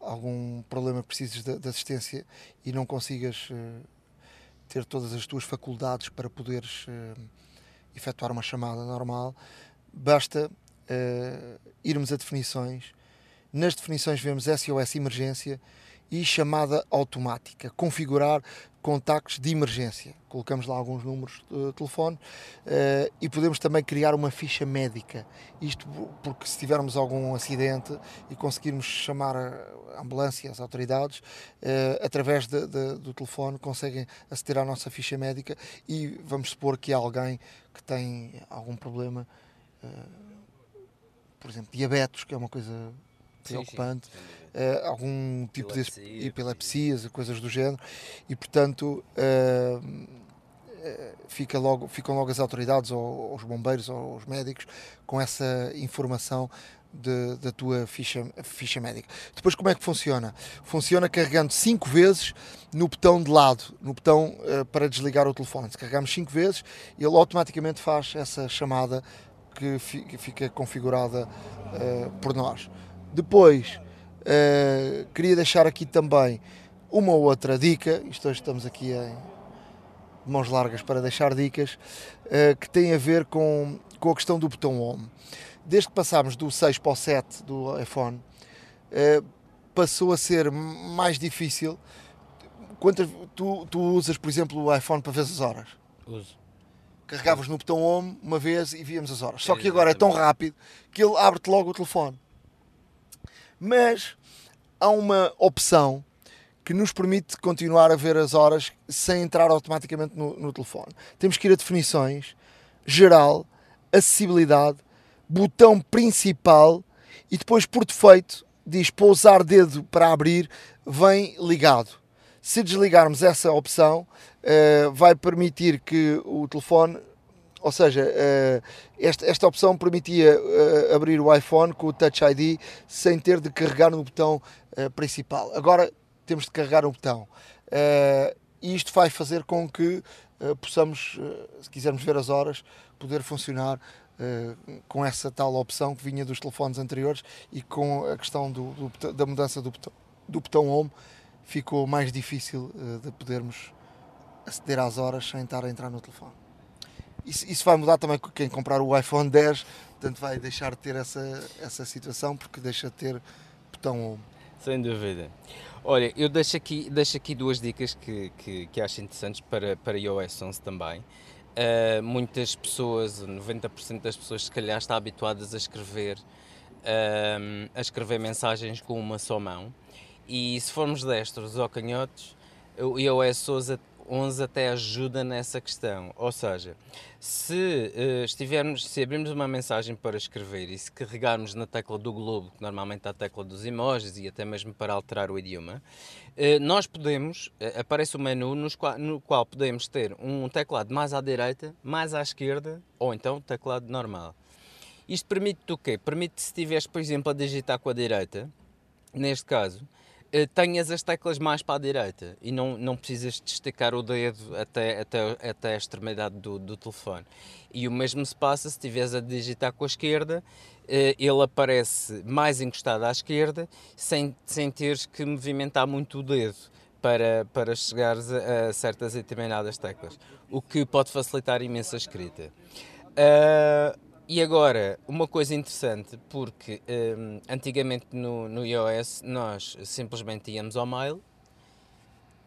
algum problema que precises de, de assistência e não consigas uh, ter todas as tuas faculdades para poderes efetuar uma chamada normal, basta irmos a definições nas definições vemos SOS emergência e chamada automática. Configurar contactos de emergência. Colocamos lá alguns números de telefone uh, e podemos também criar uma ficha médica. Isto porque se tivermos algum acidente e conseguirmos chamar a ambulância, as autoridades, uh, através de, de, do telefone conseguem aceder à nossa ficha médica e vamos supor que há alguém que tem algum problema, uh, por exemplo, diabetes, que é uma coisa preocupante, uh, algum tipo Epilepsia, de epilepsias, coisas do género, e portanto uh, fica logo, ficam logo as autoridades, ou, os bombeiros, ou os médicos, com essa informação de, da tua ficha, ficha médica. Depois, como é que funciona? Funciona carregando 5 vezes no botão de lado, no botão uh, para desligar o telefone. Se carregamos 5 vezes, ele automaticamente faz essa chamada que, fi, que fica configurada uh, por nós. Depois, uh, queria deixar aqui também uma outra dica, isto hoje estamos aqui em mãos largas para deixar dicas, uh, que tem a ver com, com a questão do botão Home. Desde que passámos do 6 para o 7 do iPhone, uh, passou a ser mais difícil. Quantas, tu, tu usas, por exemplo, o iPhone para ver as horas? Uso carregavas no botão home uma vez e víamos as horas. Só que agora é tão rápido que ele abre-te logo o telefone mas há uma opção que nos permite continuar a ver as horas sem entrar automaticamente no, no telefone. Temos que ir a definições, geral, acessibilidade, botão principal e depois por defeito diz pousar dedo para abrir, vem ligado. Se desligarmos essa opção, uh, vai permitir que o telefone ou seja, uh, esta, esta opção permitia uh, abrir o iPhone com o Touch ID sem ter de carregar no botão uh, principal. Agora temos de carregar no botão. e isto vai fazer com que possamos, se quisermos ver as horas, poder funcionar com essa tal opção que vinha dos telefones anteriores e com a questão do, do da mudança do botão, do botão Home ficou mais difícil de podermos aceder às horas sem estar a entrar no telefone. Isso, isso vai mudar também com quem comprar o iPhone 10, portanto vai deixar de ter essa, essa situação porque deixa de ter botão home. Sem dúvida. Olha, eu deixo aqui, deixo aqui duas dicas que, que, que acho interessantes para, para iOS 11 também. Uh, muitas pessoas, 90% das pessoas se calhar estão habituadas a escrever, uh, a escrever mensagens com uma só mão e se formos destros ou canhotos, o iOS 11 até ajuda nessa questão. Ou seja, se uh, estivermos, se abrirmos uma mensagem para escrever e se carregarmos na tecla do globo, que normalmente é a tecla dos emojis e até mesmo para alterar o idioma, uh, nós podemos, uh, aparece um menu qual, no qual podemos ter um teclado mais à direita, mais à esquerda ou então teclado normal. Isto permite o quê? Permite se estiveres, por exemplo, a digitar com a direita, neste caso, tenhas as teclas mais para a direita e não, não precisas de esticar o dedo até, até, até a extremidade do, do telefone. E o mesmo se passa se estiveres a digitar com a esquerda, eh, ele aparece mais encostado à esquerda, sem, sem teres que movimentar muito o dedo para, para chegares a, a certas e determinadas teclas, o que pode facilitar imenso a escrita. Uh, e agora, uma coisa interessante, porque um, antigamente no, no iOS nós simplesmente íamos ao mail,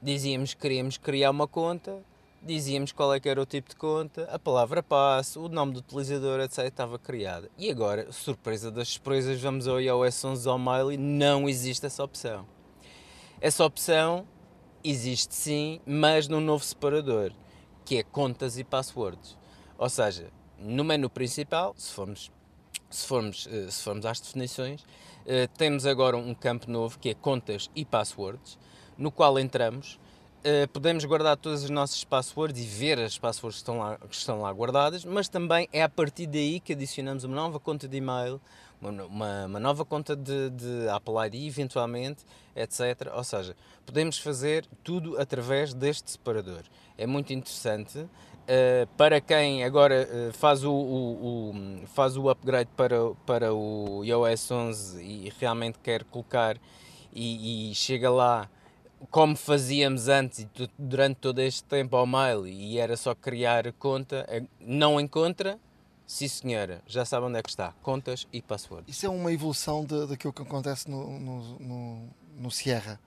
dizíamos que queríamos criar uma conta, dizíamos qual é que era o tipo de conta, a palavra passe, o nome do utilizador, etc. estava criada. E agora, surpresa das surpresas, vamos ao iOS 11 ao mail e não existe essa opção. Essa opção existe sim, mas num novo separador, que é contas e passwords. Ou seja, no menu principal, se formos, se formos, eh, se formos às definições, eh, temos agora um campo novo que é contas e passwords, no qual entramos, eh, podemos guardar todas as nossas passwords e ver as passwords que estão, lá, que estão lá guardadas, mas também é a partir daí que adicionamos uma nova conta de e-mail, uma, uma nova conta de, de, Apple ID, eventualmente, etc. Ou seja, podemos fazer tudo através deste separador. É muito interessante. Uh, para quem agora uh, faz, o, o, o, faz o upgrade para, para o iOS 11 e realmente quer colocar e, e chega lá como fazíamos antes durante todo este tempo ao mail e era só criar conta, eh, não encontra, sim senhora, já sabe onde é que está, contas e password. Isso é uma evolução daquilo que acontece no, no, no, no Sierra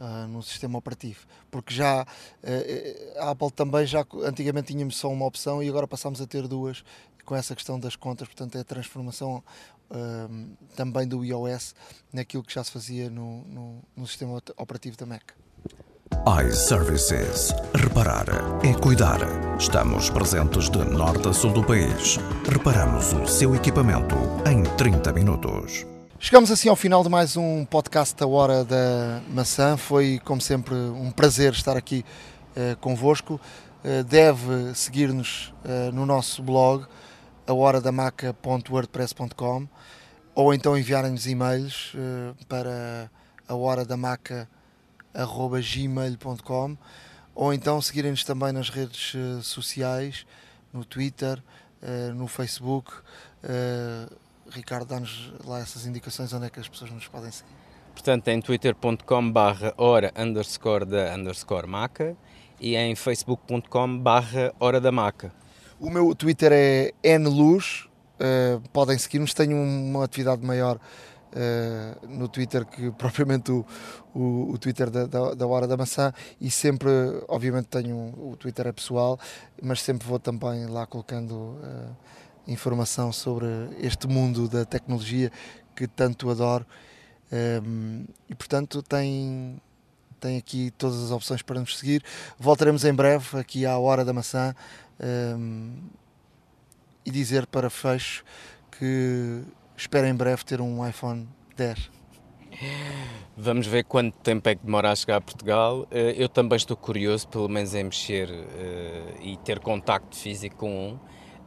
uh, no sistema operativo, porque já uh, a Apple também já antigamente tínhamos só uma opção e agora passamos a ter duas com essa questão das contas, portanto é a transformação uh, também do iOS naquilo que já se fazia no, no, no sistema operativo da Mac iServices. Reparar é cuidar. Estamos presentes de norte a sul do país. Reparamos o seu equipamento em 30 minutos. Chegamos assim ao final de mais um podcast da Hora da Maçã. Foi, como sempre, um prazer estar aqui uh, convosco. Uh, deve seguir-nos uh, no nosso blog, ahoradamaca.wordpress.com ou então enviarem-nos e-mails uh, para a hora da gmail.com ou então seguirem-nos também nas redes sociais, no Twitter, no Facebook Ricardo, dá-nos lá essas indicações onde é que as pessoas nos podem seguir. Portanto, em twitter.com barra hora underscore da underscore maca e em facebook.com barra hora da maca. O meu Twitter é nluz, uh, podem seguir-nos, tenho uma atividade maior uh, no Twitter que propriamente o, o, o Twitter da, da, da, Hora da Maçã e sempre, obviamente tenho o Twitter é pessoal, mas sempre vou também lá colocando... Uh, informação sobre este mundo da tecnologia que tanto adoro. Um, e portanto tem, tem aqui todas as opções para nos seguir. Voltaremos em breve aqui à Hora da Maçã um, e dizer para fecho que espero em breve ter um iPhone 10. Vamos ver quanto tempo é que demora a chegar a Portugal. Eh, eu também estou curioso, pelo menos em mexer eh, e ter contacto físico com um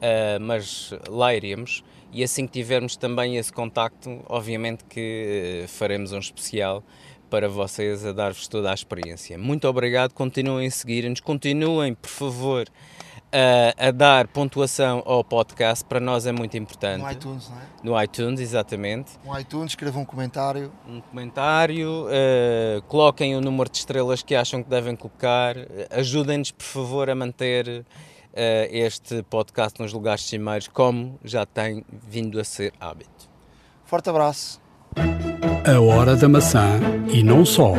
uh, mas lá iremos. E assim que tivermos também esse contacto, obviamente que uh, faremos um especial para vocês a dar-vos toda a experiência. Muito obrigado, continuem a seguir-nos, continuem, por favor, uh, a dar pontuação ao podcast, para nós é muito importante. No iTunes, não é? No iTunes, exatamente. No iTunes, escrevam um comentário. Um comentário, uh, coloquem o número de estrelas que acham que devem colocar, ajudem-nos, por favor, a manter este podcast nos lugares cimeiros, como já tem vindo a ser hábito. Forte abraço. A Hora da Maçã e não só.